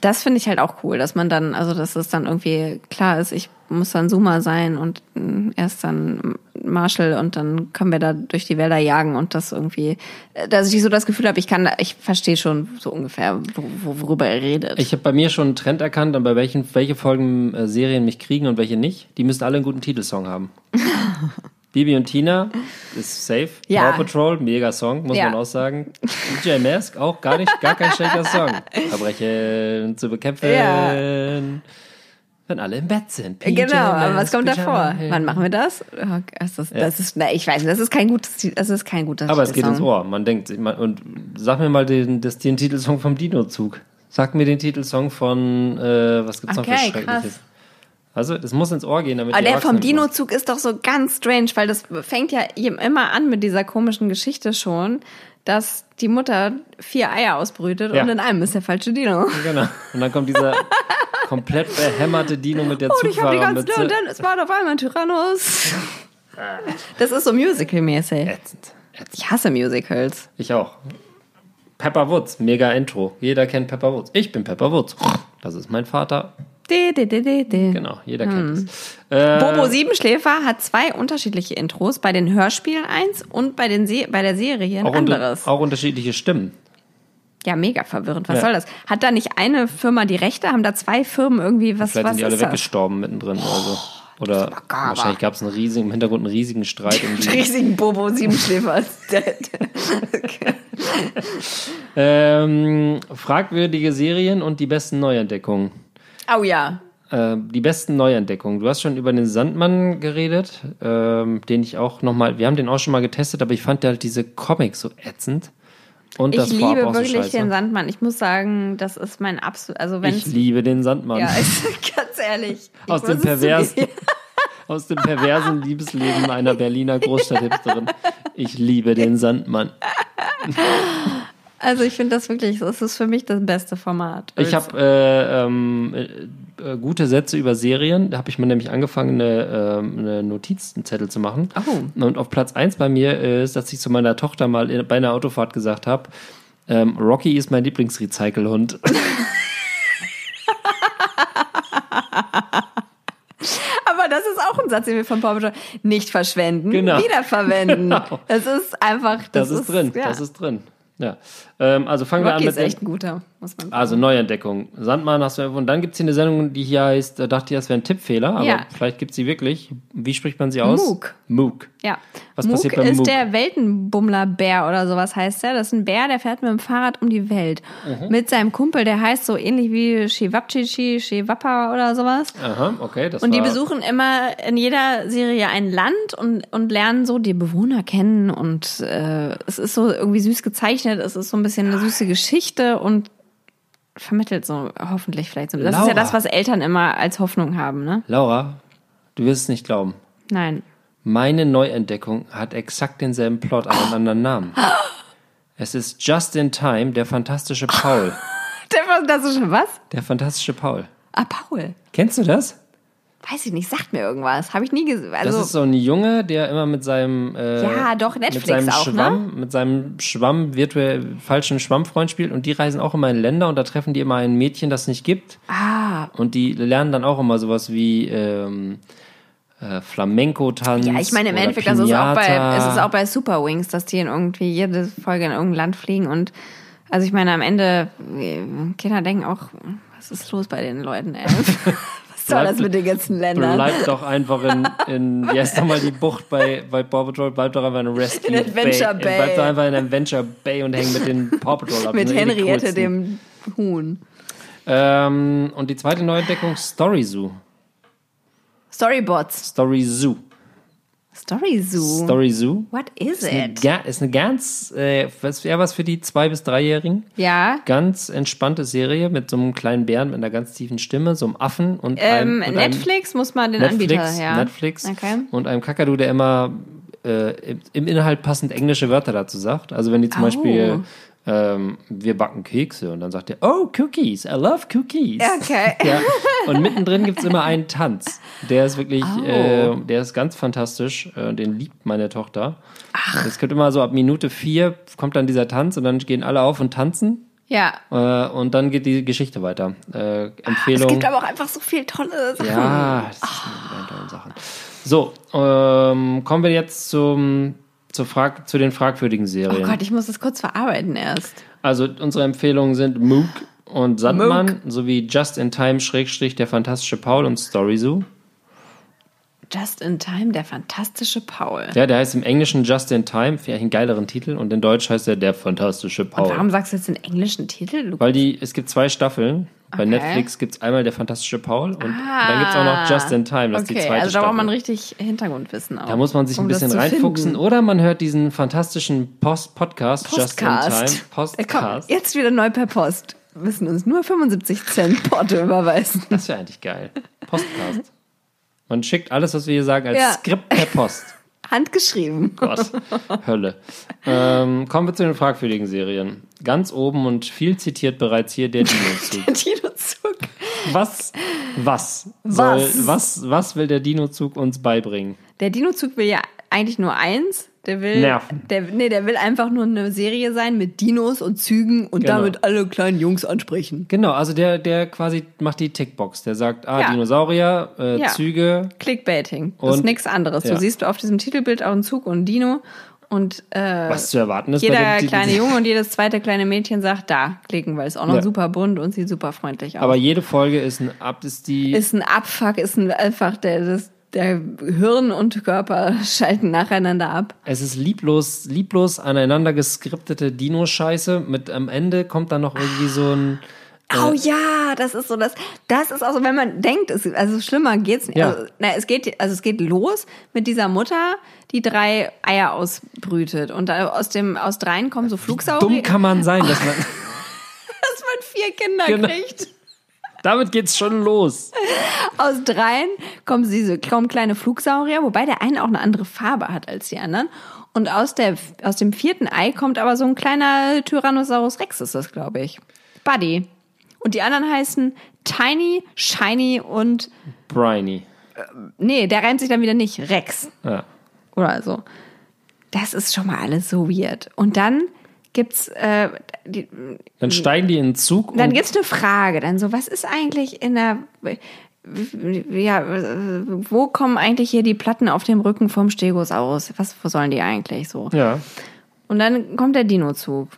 das finde ich halt auch cool, dass man dann, also dass es dann irgendwie klar ist, ich muss dann Zuma sein und mh, erst dann Marshall und dann können wir da durch die Wälder jagen und das irgendwie, dass ich so das Gefühl habe, ich kann, da- ich verstehe schon so ungefähr, wo, wo- worüber er redet. Ich habe bei mir schon einen Trend erkannt, an bei welchen welche Folgen äh, Serien mich kriegen und welche nicht. Die müssen alle einen guten Titelsong haben. [LAUGHS] Bibi und Tina ist safe. [LAUGHS] Ja. Paw Patrol, mega Song, muss Ja. man auch sagen. DJ Mask auch gar nicht, gar kein schlechter Song. [LAUGHS] Verbrechen zu bekämpfen. Ja. Wenn alle im Bett sind. PJ Genau, aber was Mask, kommt davor? Helden. Wann machen wir das? Oh, Das ist, das ist, na, ich weiß nicht, das ist kein gutes, das ist kein guter Aber es geht ins. Ohr. Man denkt, sich mal- und sag mir mal den, das, den Titelsong vom Dino-Zug. Sag mir den Titelsong von, äh, was gibt's noch für Okay, Schreckliches? krass. Also, es muss ins Ohr gehen, damit Aber der vom Dino-Zug ist doch so ganz strange, weil das fängt ja immer an mit dieser komischen Geschichte schon, dass die Mutter vier Eier ausbrütet Ja. und in einem ist der falsche Dino. Genau. Und dann kommt dieser komplett behämmerte Dino mit der Und ich habe die ganze Zugfahrermütze. und dann es war auf einmal ein Tyrannus. Das ist so Musical-mäßig. Ätzend. Ätzend. Ich hasse Musicals. Ich auch. Pepper Woods, mega Intro. Jeder kennt Pepper Woods. Ich bin Pepper Woods. Das ist mein Vater. De, de, de, de, de. Genau, jeder kennt Hm. es. Äh, Bobo Siebenschläfer hat zwei unterschiedliche Intros, bei den Hörspielen eins und bei, den Se bei der Serie ein auch, unter, anderes. auch unterschiedliche Stimmen. Ja, mega verwirrend. Was Ja. soll das? Hat da nicht eine Firma die Rechte? Haben da zwei Firmen irgendwie was? Vielleicht was sind die alle das? weggestorben mittendrin. Also. Oder makaber. wahrscheinlich gab es einen riesigen, im Hintergrund einen riesigen Streit um [LAUGHS] die Riesigen Bobo Siebenschläfer. [LAUGHS] [LAUGHS] Ähm, fragwürdige Serien und die besten Neuentdeckungen. Oh ja. Äh, die besten Neuentdeckungen. Du hast schon über den Sandmann geredet, ähm, den ich auch nochmal, wir haben den auch schon mal getestet, aber ich fand halt diese Comics so ätzend. Und das Ich Vorab liebe so wirklich scheiße. den Sandmann. Ich muss sagen, das ist mein absolut. Also wenn Ich liebe den Sandmann. Ja, ist, [LAUGHS] ganz ehrlich. [LAUGHS] ich aus, dem zugeben. [LAUGHS] aus dem perversen Liebesleben einer Berliner Großstadthipsterin. Ich liebe den Sandmann. Also ich finde das wirklich, das ist für mich das beste Format. Ich habe äh, ähm, äh, äh, gute Sätze über Serien. Da habe ich mir nämlich angefangen, eine, ähm, eine Notiz, einen Zettel zu machen. Oh. Und auf Platz 1 bei mir ist, dass ich zu meiner Tochter mal in, bei einer Autofahrt gesagt habe, ähm, Rocky ist mein Lieblingsrecycle-Hund. [LAUGHS] Aber das ist auch ein Satz, den wir von Paw Patrol nicht verschwenden, Genau. wiederverwenden. [LAUGHS] Genau. Das ist einfach, Das, das, ist drin, Ja. das ist drin. Ja. Ähm, also fangen wir an Rocky mit ist echt ein guter, muss man sagen. Also Neuentdeckung. Sandmann hast du und dann gibt es hier eine Sendung, die hier heißt, da dachte ich, das wäre ein Tippfehler, aber Ja. vielleicht gibt es sie wirklich. Wie spricht man sie aus? Mook. Mook. Ja. Was Mook passiert beim ist Mook? der Weltenbummler-Bär oder sowas heißt der. Das ist ein Bär, der fährt mit dem Fahrrad um die Welt. Mhm. Mit seinem Kumpel, der heißt so ähnlich wie Shivapchichi, Shivappa oder sowas. Aha, okay. Das Und die besuchen immer in jeder Serie ein Land und, und lernen so die Bewohner kennen. Und äh, es ist so irgendwie süß gezeichnet. Es ist so ein bisschen eine süße Geschichte und vermittelt so hoffentlich vielleicht so. Das ist Laura. ja das, was Eltern immer als Hoffnung haben, ne? Laura, du wirst es nicht glauben. Nein. Meine Neuentdeckung hat exakt denselben Plot, aber einen anderen Namen. Es ist Just in Time, der fantastische Paul. [LAUGHS] Der fantastische was? Der fantastische Paul. Ah, Paul. Kennst du das? Weiß ich nicht, sagt mir irgendwas. Habe ich nie gesehen. Das Also, ist so ein Junge, der immer mit seinem äh, Ja, doch, mit Netflix seinem auch, ne? Schwamm, mit seinem Schwamm virtuell falschen Schwammfreund spielt und die reisen auch immer in Länder und da treffen die immer ein Mädchen, das es nicht gibt ah, und die lernen dann auch immer sowas wie ähm, äh, Flamenco-Tanz. ja, ich meine im Endeffekt, das ist auch bei, es ist auch bei Super Wings, dass die in irgendwie jede Folge in irgendein Land fliegen und also ich meine, am Ende, äh, Kinder denken auch, was ist los bei den Leuten, ey? [LAUGHS] Was soll das mit den ganzen Ländern? Bleib doch einfach in, in wie heißt nochmal die Bucht bei, bei Paw Patrol, bleib doch einfach in Rescue In Adventure Bay. Bleib doch einfach in Adventure Bay und häng mit den Paw Patrol ab. [LAUGHS] mit Henriette, dem Huhn. Ähm, und die zweite Neuentdeckung, Story Zoo. Storybots. Story Zoo. Story Zoo. Story Zoo. What is Ist eine, it? ist eine ganz, äh, was wäre was für die zwei- bis dreijährigen? Ja. Ganz entspannte Serie mit so einem kleinen Bären mit einer ganz tiefen Stimme, so einem Affen und Ähm, einem, und Netflix muss man den einem Netflix, Anbieter, ja. Netflix Okay. und einem Kakadu, der immer äh, im- im Inhalt passend englische Wörter dazu sagt. Also wenn die zum Oh. Beispiel ähm, wir backen Kekse und dann sagt er, oh, Cookies, I love Cookies. Okay. [LAUGHS] Ja, und mittendrin gibt es immer einen Tanz. Der ist wirklich, Oh. äh, der ist ganz fantastisch. Äh, den liebt meine Tochter. Es kommt immer so ab Minute vier kommt dann dieser Tanz und dann gehen alle auf und tanzen. Ja. Äh, und dann geht die Geschichte weiter. Äh, Es Empfehlung. gibt aber auch einfach so viel tolle Sachen. ja, das sind eine tolle Sachen. So, ähm, kommen wir jetzt zum, zur Frag, zu den fragwürdigen Oh Serien. Gott, ich muss das kurz verarbeiten erst. Also unsere Empfehlungen sind Mook und Sandmann sowie Just in Time Schrägstrich der fantastische Paul und Story Zoo. Just in Time, der fantastische Paul. Ja, der heißt im Englischen Just in Time, vielleicht einen geileren Titel und in Deutsch heißt er der fantastische Paul. Warum sagst du jetzt den englischen Titel? Lukas? Weil die, es gibt zwei Staffeln. Bei Okay. Netflix gibt es einmal der fantastische Paul und dann gibt es auch noch Just in Time, das ist die Ah. okay, zweite also da braucht man richtig Hintergrundwissen auch. Da muss man sich um ein bisschen reinfuchsen finden. oder man hört diesen fantastischen Post Podcast Just in Time. Postcast. Komm, Postcast. jetzt wieder neu per Post. Wir müssen uns nur 75 Cent Porto [LAUGHS] überweisen. Das wäre eigentlich geil. Postcast. Man schickt alles, was wir hier sagen, als Ja. Skript per Post. Handgeschrieben. Gott, Hölle. Ähm, kommen wir zu den fragwürdigen Serien. Ganz oben und viel zitiert bereits hier der Dino-Zug. [LAUGHS] Dinozug. Was, was, soll, Was? was, was will der Dino-Zug uns beibringen? Der Dinozug will ja eigentlich nur eins. Der will, Nerven. Der, nee, der will einfach nur eine Serie sein mit Dinos und Zügen und Genau. damit alle kleinen Jungs ansprechen. Genau, also der, der quasi macht die Tickbox. Der sagt, ah, Ja. Dinosaurier, äh, Ja. Züge. Clickbaiting. Das ist Und- nichts anderes. ja. Du siehst auf diesem Titelbild auch einen Zug und einen Dino und äh, Was zu erwarten ist jeder kleine Junge und jedes zweite kleine Mädchen sagt, da klicken, weil es auch noch Ja. super bunt und sieht super freundlich aus. Aber jede Folge ist ein Ab, ist die. ist ein Abfuck, ist ein, einfach der, das, der Hirn und Körper [LAUGHS] schalten nacheinander ab. Es ist lieblos, lieblos aneinander geskriptete Dino-Scheiße. Mit am Ende kommt dann noch irgendwie so ein. Oh ja, das ist so das. Das ist auch so, wenn man denkt, es, also schlimmer geht's nicht. Ja. Also, na, es geht, also es geht los mit dieser Mutter, die drei Eier ausbrütet und da aus dem aus dreien kommen so Flugsaurier, Dumm kann man sein, dass [LAUGHS] man. dass man vier Kinder Genau. kriegt. Damit geht's schon los. Aus dreien kommen diese kommen kleine Flugsaurier, wobei der eine auch eine andere Farbe hat als die anderen. Und aus der aus dem vierten Ei kommt aber so ein kleiner Tyrannosaurus Rex ist das, glaube ich. Buddy. Und die anderen heißen Tiny, Shiny und Briny. nee, der reimt sich dann wieder nicht Rex Ja. oder so. Das ist schon mal alles so weird. Und dann gibt's äh, die, Dann steigen die in den Zug dann und gibt's eine Frage, dann so, was ist eigentlich in der ja, wo kommen eigentlich hier die Platten auf dem Rücken vom Stegosaurus? Was, wo sollen die eigentlich so? Ja. Und dann kommt der Dino-Zug.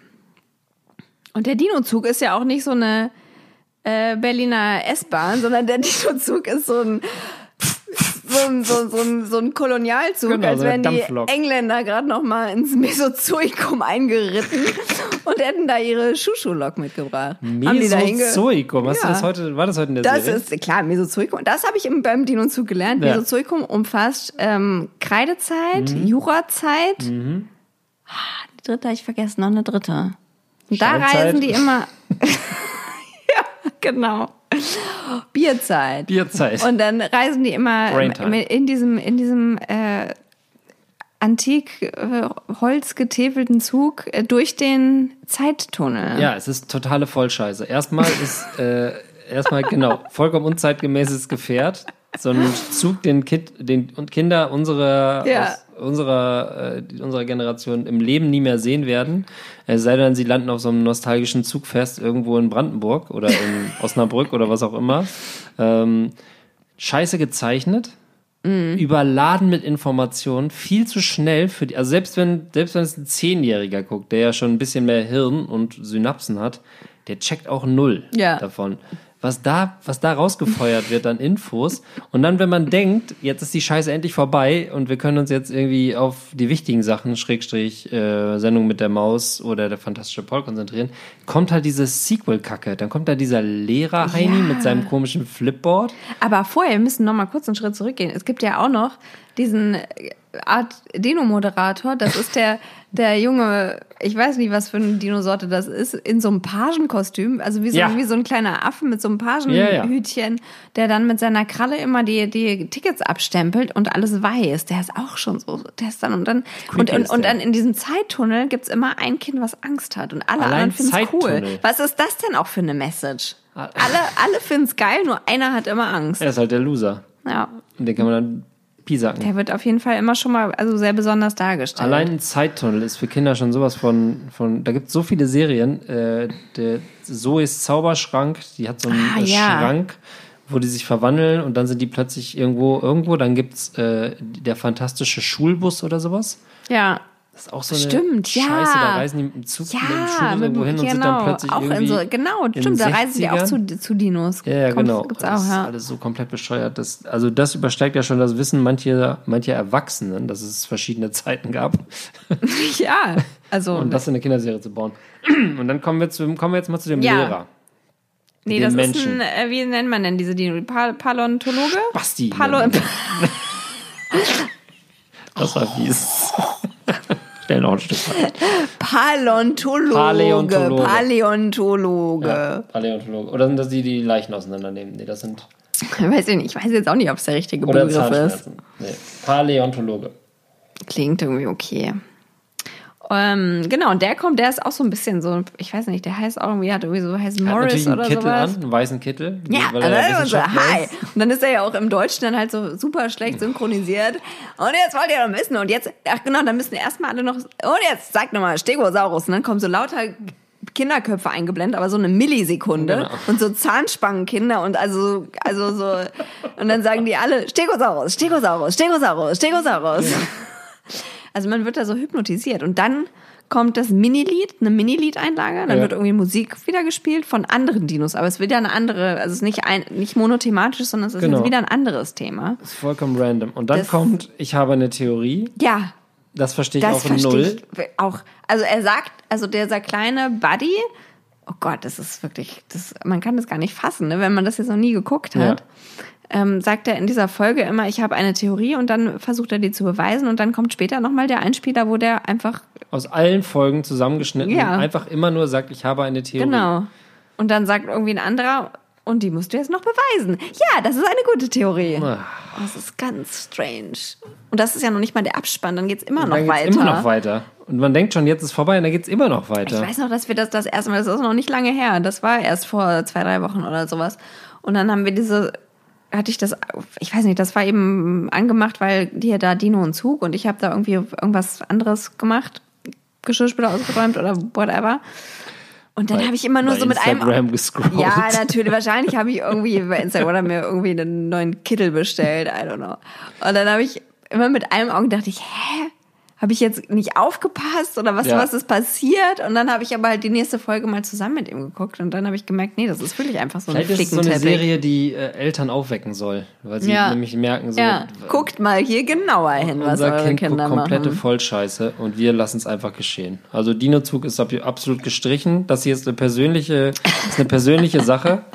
Und der Dino-Zug ist ja auch nicht so eine äh, Berliner S-Bahn, sondern der [LAUGHS] Dino-Zug ist so ein so ein, so, so so ein Kolonialzug, Genau, als wären die. Engländer gerade noch mal ins Mesozoikum eingeritten [LAUGHS] und hätten da ihre Schuhschuhlok mitgebracht. Mesozoikum. Ja. das heute, war das heute in der Das Serie? ist klar, Mesozoikum. Das habe ich im, beim Dino-Zug gelernt. Ja. Mesozoikum umfasst ähm, Kreidezeit, Mhm. Jurazeit. Ah, Die dritte habe ich vergessen, noch eine dritte. Und da reisen die immer. [LAUGHS] [LAUGHS] ja, genau. [LAUGHS] Bierzeit. Bierzeit. Und dann reisen die immer in diesem, in diesem äh, antik äh, holzgetäfelten Zug äh, durch den Zeittunnel. Ja, es ist totale Vollscheiße. Erstmal ist, äh, erstmal, genau, vollkommen unzeitgemäßes Gefährt. So ein Zug, den, Kid, den und Kinder unserer, Ja. aus unserer, äh, unserer Generation im Leben nie mehr sehen werden. Es sei denn, sie landen auf so einem nostalgischen Zugfest irgendwo in Brandenburg oder in [LAUGHS] Osnabrück oder was auch immer. Ähm, scheiße gezeichnet. Überladen mit Informationen, viel zu schnell für die, also selbst wenn, selbst wenn es ein Zehnjähriger guckt, der ja schon ein bisschen mehr Hirn und Synapsen hat, der checkt auch null Ja. davon. Was da, was da rausgefeuert wird an Infos. Und dann, wenn man denkt, jetzt ist die Scheiße endlich vorbei und wir können uns jetzt irgendwie auf die wichtigen Sachen, Schrägstrich, äh, Sendung mit der Maus oder der fantastische Paul konzentrieren, kommt halt diese Sequel-Kacke. Dann kommt da dieser Lehrer Heini Ja. mit seinem komischen Flipboard. Aber vorher, wir müssen noch mal kurz einen Schritt zurückgehen. Es gibt ja auch noch diesen äh, Art Dino-Moderator. Das ist der, der junge, ich weiß nicht, was für eine Dinosorte das ist, in so einem Pagenkostüm. Also wie so, Ja. wie so ein kleiner Affe mit so einem Ja, ja. Pagenhütchen, der dann mit seiner Kralle immer die, die Tickets abstempelt und alles weiß. Der ist auch schon so. Der ist dann und dann. Und, Creepy und, und dann in diesem Zeittunnel gibt's immer ein Kind, was Angst hat. Und alle Allein anderen finden's cool. Was ist das denn auch für eine Message? Ah. Alle, alle finden's geil, nur einer hat immer Angst. Er ist halt der Loser. Ja. Und den kann man dann piesacken. Der wird auf jeden Fall immer schon mal also sehr besonders dargestellt. Allein ein Zeittunnel ist für Kinder schon sowas von, von da gibt es so viele Serien. Äh, der Zoes Zauberschrank, die hat so einen Ah, äh, ja. Schrank, wo die sich verwandeln und dann sind die plötzlich irgendwo, irgendwo. Dann gibt's äh, der fantastische Schulbus oder sowas. Ja. Das ist auch so eine Stimmt, ja. Scheiße, da reisen die dem Zug, mit dem Ja, mit, irgendwo hin und genau. sind dann plötzlich auch irgendwie in so, genau, stimmt, da reisen die auch 60ern. zu, zu Dinos. Ja, ja, Kommt- genau. Gibt's das auch, ist ja. alles so komplett bescheuert. Das, also das übersteigt ja schon das Wissen mancher, mancher Erwachsenen, dass es verschiedene Zeiten gab. [LAUGHS] ja, also, und das in eine Kinderserie zu bauen. Und dann kommen wir, zu, kommen wir jetzt mal zu dem Ja. Lehrer. nee, das Menschen. ist ein, äh, wie nennt man denn diese Dino? Pa Paläontologe? Basti. Palo [LAUGHS] [LAUGHS] Das war fies. Stell noch ein Stück weiter. Paläontologe. Paläontologe. Paläontologe. Ja, Paläontologe. Oder sind das die, die Leichen auseinandernehmen? Nee, das sind. Weiß ich nicht, ich weiß jetzt auch nicht, ob es der richtige Oder Begriff ist. Nee. Paläontologe. Klingt irgendwie okay. Ähm, genau, und der kommt, der ist auch so ein bisschen so, ich weiß nicht, der heißt auch irgendwie, hat irgendwie so, heißt Hat Morris einen oder Kittel sowas. an, einen weißen Kittel. Ja, weil er also, so, hi. ist. Und dann ist er ja auch im Deutschen dann halt so super schlecht synchronisiert. Und jetzt wollt ihr noch wissen. Und jetzt, ach genau, dann müssen erstmal alle noch, und jetzt sagt nochmal Stegosaurus. Und dann kommen so lauter Kinderköpfe eingeblendet, aber so eine Millisekunde. Genau. Und so Zahnspangenkinder und also, also so, und dann sagen die alle Stegosaurus, Stegosaurus, Stegosaurus, Stegosaurus. Also man wird da so hypnotisiert. Und dann kommt das Minilied, eine Minilied-Einlage, dann Ja. wird irgendwie Musik wieder gespielt von anderen Dinos, aber es wird ja eine andere, also es ist nicht ein, nicht monothematisch, sondern es ist Genau. wieder ein anderes Thema. Das ist vollkommen random. Und dann Das- kommt, ich habe eine Theorie. Ja, Das verstehe ich das auch verstehe null. ich auch. Also er sagt, also dieser kleine Buddy, oh Gott, das ist wirklich, das, man kann das gar nicht fassen, ne, wenn man das jetzt noch nie geguckt hat. Ähm, sagt er in dieser Folge immer, ich habe eine Theorie und dann versucht er die zu beweisen und dann kommt später nochmal der Einspieler, wo der einfach Aus allen Folgen zusammengeschnitten. Ja. Einfach immer nur sagt, ich habe eine Theorie. Genau. Und dann sagt irgendwie ein anderer, und die musst du jetzt noch beweisen. Ja, das ist eine gute Theorie. Ah. Das ist ganz strange. Und das ist ja noch nicht mal der Abspann, dann geht's immer Und noch geht's weiter. immer noch weiter. Und man denkt schon, jetzt ist vorbei und dann geht's immer noch weiter. Ich weiß noch, dass wir das das erste Mal, das ist noch nicht lange her, das war erst vor zwei, drei Wochen oder sowas. Und dann haben wir diese, hatte ich das, ich weiß nicht, das war eben angemacht, weil hier da Dino und Zug und ich habe da irgendwie irgendwas anderes gemacht, Geschirrspüler ausgeräumt oder whatever. Und dann habe ich immer nur so mit einem Instagram gescrollt. Ja, natürlich. Wahrscheinlich habe ich irgendwie bei Instagram mir irgendwie einen neuen Kittel bestellt. I don't know. Und dann habe ich immer mit einem Auge dachte ich, hä? Habe ich jetzt nicht aufgepasst oder was, Ja. was ist passiert? Und dann habe ich aber halt die nächste Folge mal zusammen mit ihm geguckt und dann habe ich gemerkt, nee, das ist wirklich einfach so ein Vielleicht ist es so eine. Serie, die äh, Eltern aufwecken soll, weil sie Ja. nämlich merken, so, ja, guckt mal hier genauer hin, was unser eure Kind Kinder guckt komplette machen. Vollscheiße und wir lassen es einfach geschehen. Also Dinozug ist ab- absolut gestrichen. Das hier ist eine persönliche, ist eine persönliche Sache. [LAUGHS]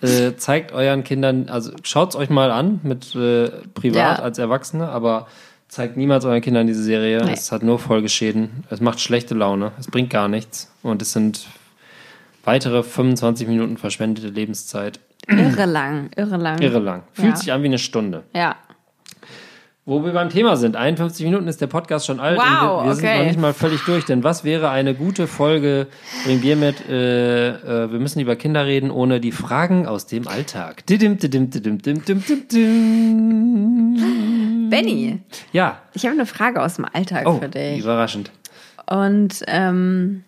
Äh, zeigt euren Kindern, also schaut's euch mal an mit äh, privat Ja. als Erwachsene, aber zeigt niemals euren Kindern diese Serie. Nee. Es hat nur Folgeschäden. Es macht schlechte Laune. Es bringt gar nichts. Und es sind weitere 25 Minuten verschwendete Lebenszeit. Irre lang, irre lang. Irre lang. Fühlt Ja. sich an wie eine Stunde. Ja. Wo wir beim Thema sind, 51 Minuten ist der Podcast schon alt Wow, und wir, wir sind okay. noch nicht mal völlig durch. Denn was wäre eine gute Folge, bringen wir mit, äh, äh, wir müssen über Kinder reden, ohne die Fragen aus dem Alltag. Didim, didim, didim, didim, didim, didim. Benny, Ja, ich habe eine Frage aus dem Alltag oh, für dich. überraschend. Und ähm,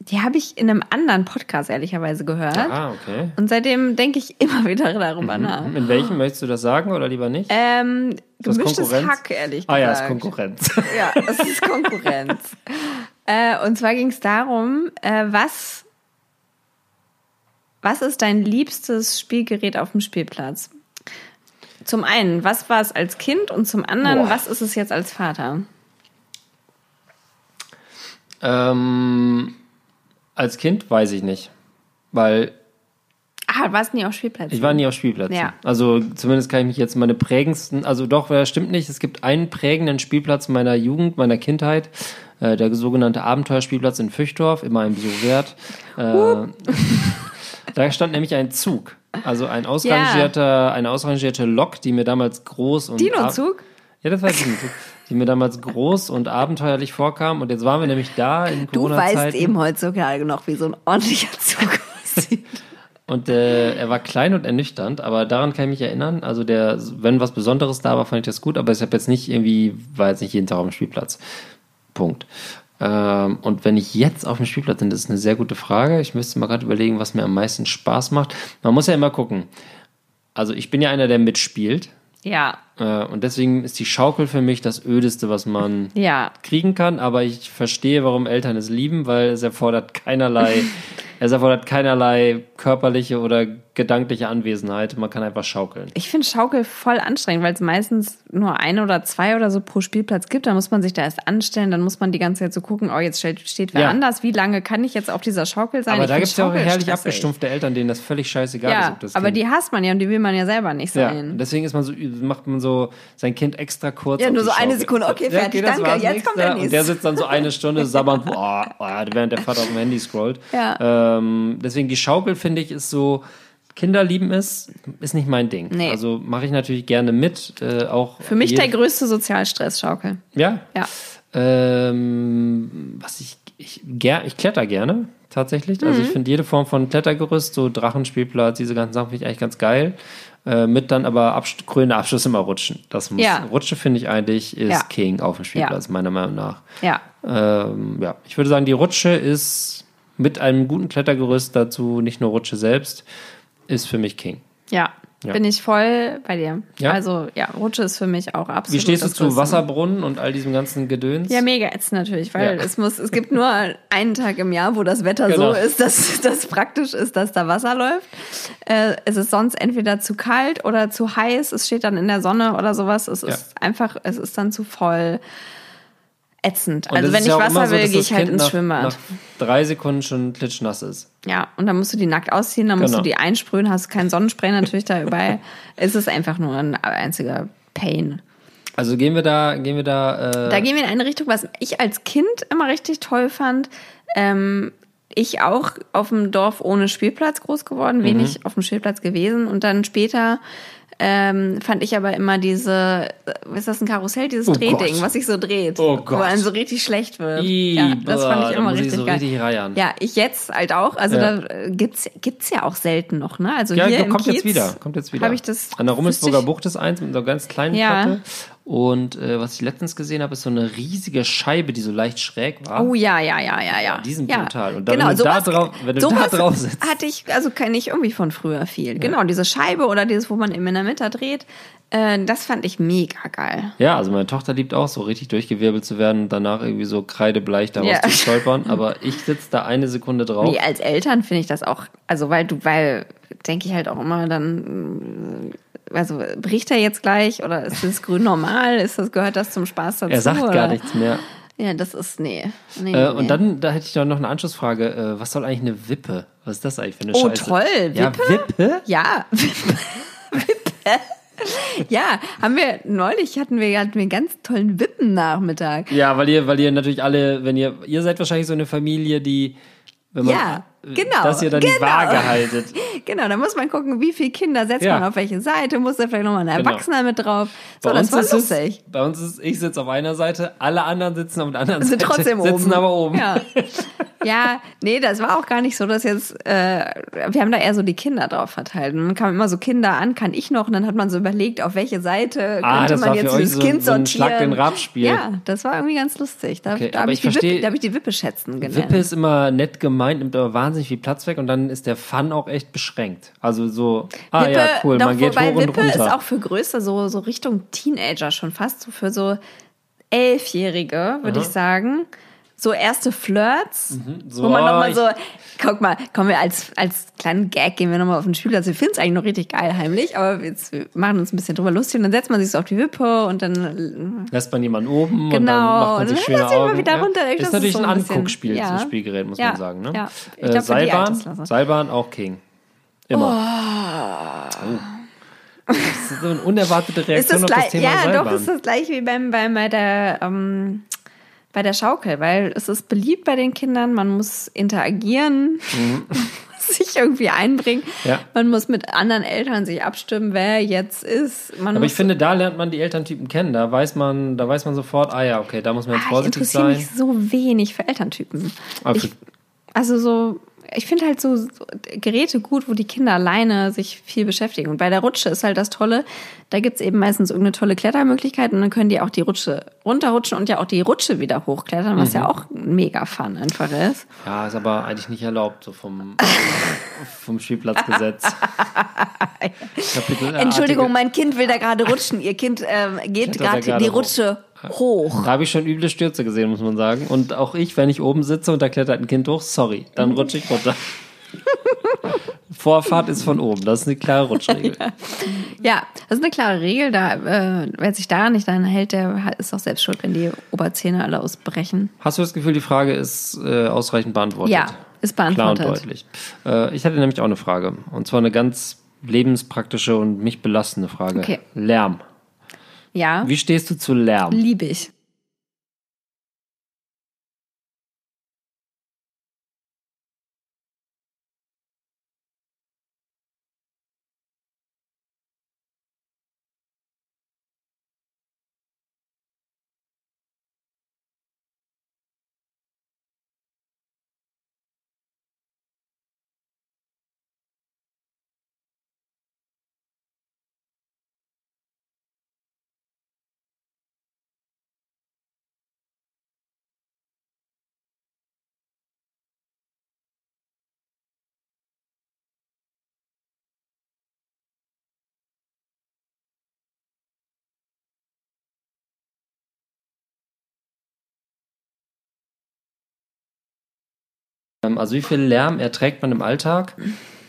die habe ich in einem anderen Podcast ehrlicherweise gehört. Ah, okay. Und seitdem denke ich immer [LAUGHS] wieder darüber nach. In welchem möchtest du das sagen oder lieber nicht? Ähm, das gemischtes? Hack, ehrlich ah gesagt. ja, ist Konkurrenz. [LAUGHS] Ja, es ist Konkurrenz. äh, und zwar ging es darum, äh, was, was ist dein liebstes Spielgerät auf dem Spielplatz? Zum einen, was war es als Kind? Und zum anderen, Boah. was ist es jetzt als Vater? ähm, als Kind weiß ich nicht. Weil Ah, war es nie auf Spielplätzen? Ich war nie auf Spielplätzen. Ja. Also zumindest kann ich mich jetzt meine prägendsten, also doch, das stimmt nicht. Es gibt einen prägenden Spielplatz meiner Jugend, meiner Kindheit, äh, der sogenannte Abenteuerspielplatz in Füchdorf, immer ein Besuch wert. Äh, [LAUGHS] da stand nämlich ein Zug, also ein ausrangierter, eine ausrangierte Lok, die mir damals groß und Dinozug? ja, das war Dinozug, die mir damals groß und abenteuerlich vorkam. Und jetzt waren wir nämlich da in Du Corona-Zeiten. weißt eben heutzutage noch, wie so ein ordentlicher Zug [LAUGHS] aussieht. Und äh, er war klein und ernüchternd, aber daran kann ich mich erinnern. Also der, wenn was Besonderes da war, fand ich das gut, aber ich habe jetzt nicht irgendwie, war jetzt nicht jeden Tag auf dem Spielplatz. Punkt. Ähm, und wenn ich jetzt auf dem Spielplatz bin, das ist eine sehr gute Frage. Ich müsste mal gerade überlegen, was mir am meisten Spaß macht. Man muss ja immer gucken. Also ich bin ja einer, der mitspielt. Ja, Äh, und deswegen ist die Schaukel für mich das Ödeste, was man ja. kriegen kann, aber ich verstehe, warum Eltern es lieben, weil es erfordert keinerlei, [LAUGHS] es erfordert keinerlei körperliche oder gedankliche Anwesenheit. Man kann einfach schaukeln. Ich finde Schaukel voll anstrengend, weil es meistens nur ein oder zwei oder so pro Spielplatz gibt. Da muss man sich da erst anstellen, dann muss man die ganze Zeit so gucken, oh, jetzt steht, steht wer Ja. anders. Wie lange kann ich jetzt auf dieser Schaukel sein? Aber Ich da gibt es ja auch herrlich abgestumpfte Eltern, denen das völlig scheißegal ist, Ja, ob das aber kind die hasst man ja und die will man ja selber nicht ja, sein. und deswegen ist man so, macht man so sein Kind extra kurz. Ja, nur so eine Schaukel. Sekunde, okay, fertig, das danke, war's, jetzt kommt der nächster. Und nächste. der sitzt dann so eine Stunde [LAUGHS] sabbernd, boah, boah, während der Vater auf dem Handy scrollt. Ja. Ähm, deswegen die Schaukel, finde ich, ist so, Kinder lieben es, ist nicht mein Ding. Nee. Also mache ich natürlich gerne mit. Äh, auch Für mich der größte Sozialstress, Schaukel. Ja? Ja. Ähm, was ich, ich, ger ich kletter gerne, tatsächlich. Also Mhm. ich finde jede Form von Klettergerüst, so Drachenspielplatz, diese ganzen Sachen finde ich eigentlich ganz geil. Äh, mit dann aber Abs krönender Abschluss immer rutschen. Das muss, Ja. Rutsche finde ich eigentlich ist Ja. King auf dem Spielplatz, meiner Meinung nach. Ja. Ähm, ja, ich würde sagen, die Rutsche ist mit einem guten Klettergerüst dazu, nicht nur Rutsche selbst, ist für mich King. Ja. Ja. Bin ich voll bei dir. Ja? Also, ja, Rutsche ist für mich auch absolut. Wie stehst du zu Größte. Wasserbrunnen und all diesem ganzen Gedöns? Ja, mega ätzend natürlich, weil Ja. es muss, es gibt nur einen Tag im Jahr, wo das Wetter Genau. so ist, dass [LAUGHS] das praktisch ist, dass da Wasser läuft. Äh, es ist sonst entweder zu kalt oder zu heiß, es steht dann in der Sonne oder sowas. Es ist einfach, es ist dann zu voll ätzend. Und also wenn ich ja Wasser so, will, gehe ich halt ins nach, Schwimmbad. Nach drei Sekunden schon klitschnass ist. Ja, und dann musst du die nackt ausziehen, dann musst Genau. du die einsprühen, hast kein Sonnenspray natürlich da überall. [LAUGHS] es ist einfach nur ein einziger Pain. Also gehen wir da, gehen wir da, äh, Da gehen wir in eine Richtung, was ich als Kind immer richtig toll fand. Ähm, ich auch auf dem Dorf ohne Spielplatz groß geworden, Mhm. wenig auf dem Spielplatz gewesen. Und dann später ähm, fand ich aber immer diese, äh, ist das ein Karussell, dieses Oh Drehding, Gott. was sich so dreht, Oh Gott. wo einem so richtig schlecht wird. Ih, ja, das boah, fand ich immer muss ich richtig so geil. richtig reiern. Ja, ich jetzt halt auch. Also Ja. da äh, gibt's gibt's ja auch selten noch, ne? Also ja, hier ja, im kommt Kiez jetzt wieder, kommt jetzt wieder. Habe ich das An der Rummelsburger Bucht ist eins mit einer ganz kleinen Ja. Platte Und äh, was ich letztens gesehen habe, ist so eine riesige Scheibe, die so leicht schräg war. Oh ja, ja, ja, ja, ja. Die sind ja. brutal. Und da, genau, wenn du da sowas, drauf- wenn du da drauf sitzt. hatte ich, also kenne ich irgendwie von früher viel. Genau, diese Scheibe oder dieses, wo man eben in der Mitte dreht, äh, das fand ich mega geil. Ja, also meine Tochter liebt auch so richtig durchgewirbelt zu werden und danach irgendwie so kreidebleich daraus Ja. zu stolpern. Aber ich sitze da eine Sekunde drauf. Nee, als Eltern finde ich das auch, also weil du, weil, denke ich halt auch immer dann, also bricht er jetzt gleich oder ist das grün normal? Ist das, gehört das zum Spaß dazu? er sagt oder? gar nichts mehr. Ja, das ist, nee. nee, Äh, nee. und dann, da hätte ich noch eine Anschlussfrage. Äh, was soll eigentlich eine Wippe? Was ist das eigentlich für eine Oh, Scheiße? toll, Ja, Wippe? Ja, Wippe. [LAUGHS] Wippe. Ja, haben wir neulich hatten wir, hatten wir einen ganz tollen Wippennachmittag. Ja, weil ihr, weil ihr natürlich alle, wenn ihr, ihr seid wahrscheinlich so eine Familie, die, wenn man, Ja, genau, dass ihr dann die genau. Waage haltet. [LAUGHS] Genau, da muss man gucken, wie viele Kinder setzt Ja. man auf welche Seite, muss da vielleicht nochmal ein Genau. Erwachsener mit drauf. So, Bei das war ist lustig. es, bei uns ist, ich sitze auf einer Seite, alle anderen sitzen auf der anderen sind Seite, trotzdem [LAUGHS] sitzen oben. aber oben. Ja. [LAUGHS] ja, nee, das war auch gar nicht so, dass jetzt, äh, wir haben da eher so die Kinder drauf verteilt. Und dann kamen immer so Kinder an, kann ich noch? Und dann hat man so überlegt, auf welche Seite Ah, könnte man jetzt dieses so- Kind so ein sortieren. Schlag den Rab-Spiel. Ja, das war irgendwie ganz lustig. Da, Okay, da habe ich ich, die hab ich die Wippe schätzen gelernt. Wippe ist immer nett gemeint, nimmt aber wahnsinnig viel Platz weg und dann ist der Fun auch echt beschränkt. Also so, ah ja, cool, doch, man geht wobei hoch und Wippe runter. ist auch für Größer, so, so Richtung Teenager schon fast, so für so Elfjährige, würde ich sagen. So erste Flirts, So, wo man nochmal ich- so, guck mal, kommen wir als, als kleinen Gag, gehen wir nochmal auf den Spielplatz. Wir finden es eigentlich noch richtig geil heimlich, aber jetzt, wir machen uns ein bisschen drüber lustig und dann setzt man sich so auf die Wippe und dann, Lässt man jemanden oben und dann Genau, macht man und sich dann schöne mal Augen. wieder runter. Ich Ist das natürlich ist so ein ein Anguckspiel, ja. das Spielgerät, muss Ja, man sagen. Ne? ja. Ich Äh, glaub, die Seilbahn. Seilbahn auch King. Immer. Oh. Das ist so eine unerwartete ist Reaktion das auf das Thema ja, Seilbahn. doch, ist das gleich wie beim, beim, bei der, ähm, bei der Schaukel, weil es ist beliebt bei den Kindern, man muss interagieren, muss [LAUGHS] sich irgendwie einbringen, Mhm. Ja. man muss mit anderen Eltern sich abstimmen, wer jetzt ist. Man Aber ich finde, da lernt man die Elterntypen kennen. Da weiß man, da weiß man sofort, ah ja, okay, da muss man jetzt Ah, ich vorsichtig interessiere sein. mich so wenig für Elterntypen. Aber Ich, also so, ich finde halt so, so Geräte gut, wo die Kinder alleine sich viel beschäftigen. Und bei der Rutsche ist halt das Tolle, da gibt's eben meistens irgendeine tolle Klettermöglichkeit und dann können die auch die Rutsche runterrutschen und ja auch die Rutsche wieder hochklettern, was Mhm. ja auch mega fun einfach ist. Ja, ist aber eigentlich nicht erlaubt, so vom, [LAUGHS] vom Spielplatzgesetz. [LAUGHS] Kapitelartige- Entschuldigung, mein Kind will da gerade rutschen. Ihr Kind ähm, geht gerade die. Rutsche hoch. Da habe ich schon üble Stürze gesehen, muss man sagen. Und auch ich, wenn ich oben sitze und da klettert ein Kind hoch, sorry, dann [LAUGHS] rutsche ich runter. Vorfahrt ist von oben, das ist eine klare Rutschregel. [LAUGHS] Ja, das ist eine klare Regel. Da, äh, wer sich daran nicht daran hält, der ist auch selbst schuld, wenn die Oberzähne alle ausbrechen. Hast du das Gefühl, die Frage ist äh, ausreichend beantwortet? Ja, ist beantwortet. Klar und deutlich. Äh, ich hatte nämlich auch eine Frage. Und zwar eine ganz lebenspraktische und mich belastende Frage. Okay. Lärm. Ja, Wie stehst du zu Lärm? liebe ich. Ähm, Also wie viel Lärm erträgt man im Alltag?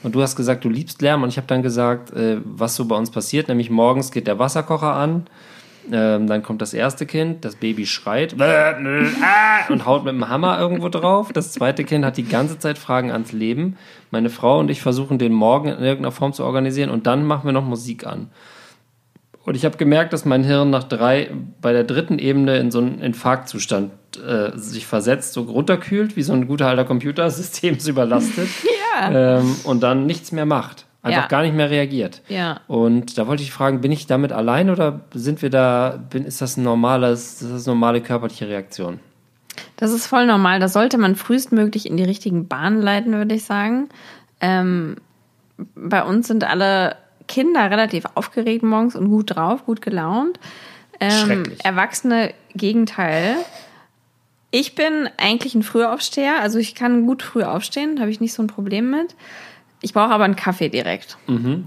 Und du hast gesagt, du liebst Lärm. Und ich habe dann gesagt, äh, was so bei uns passiert. Nämlich morgens geht der Wasserkocher an. Ähm, dann kommt das erste Kind, das Baby schreit und haut mit dem Hammer irgendwo drauf. Das zweite Kind hat die ganze Zeit Fragen ans Leben. Meine Frau und ich versuchen den Morgen in irgendeiner Form zu organisieren und dann machen wir noch Musik an. Und ich habe gemerkt, dass mein Hirn nach drei, bei der dritten Ebene in so einen Infarktzustand äh, sich versetzt, so runterkühlt, wie so ein guter alter Computer, [LAUGHS] systemsüberlastet. [LAUGHS] Ja. ähm, und dann nichts mehr macht. Einfach Ja. gar nicht mehr reagiert. Ja. Und da wollte ich fragen, bin ich damit allein oder sind wir da, bin, ist das ein normales, ist das eine normale körperliche Reaktion? Das ist voll normal. Das sollte man frühestmöglich in die richtigen Bahnen leiten, würde ich sagen. Ähm, bei uns sind alle Kinder relativ aufgeregt morgens und gut drauf, gut gelaunt. Ähm. Erwachsene Gegenteil. Ich bin eigentlich ein Frühaufsteher, also ich kann gut früh aufstehen, habe ich nicht so ein Problem mit. Ich brauche aber einen Kaffee direkt.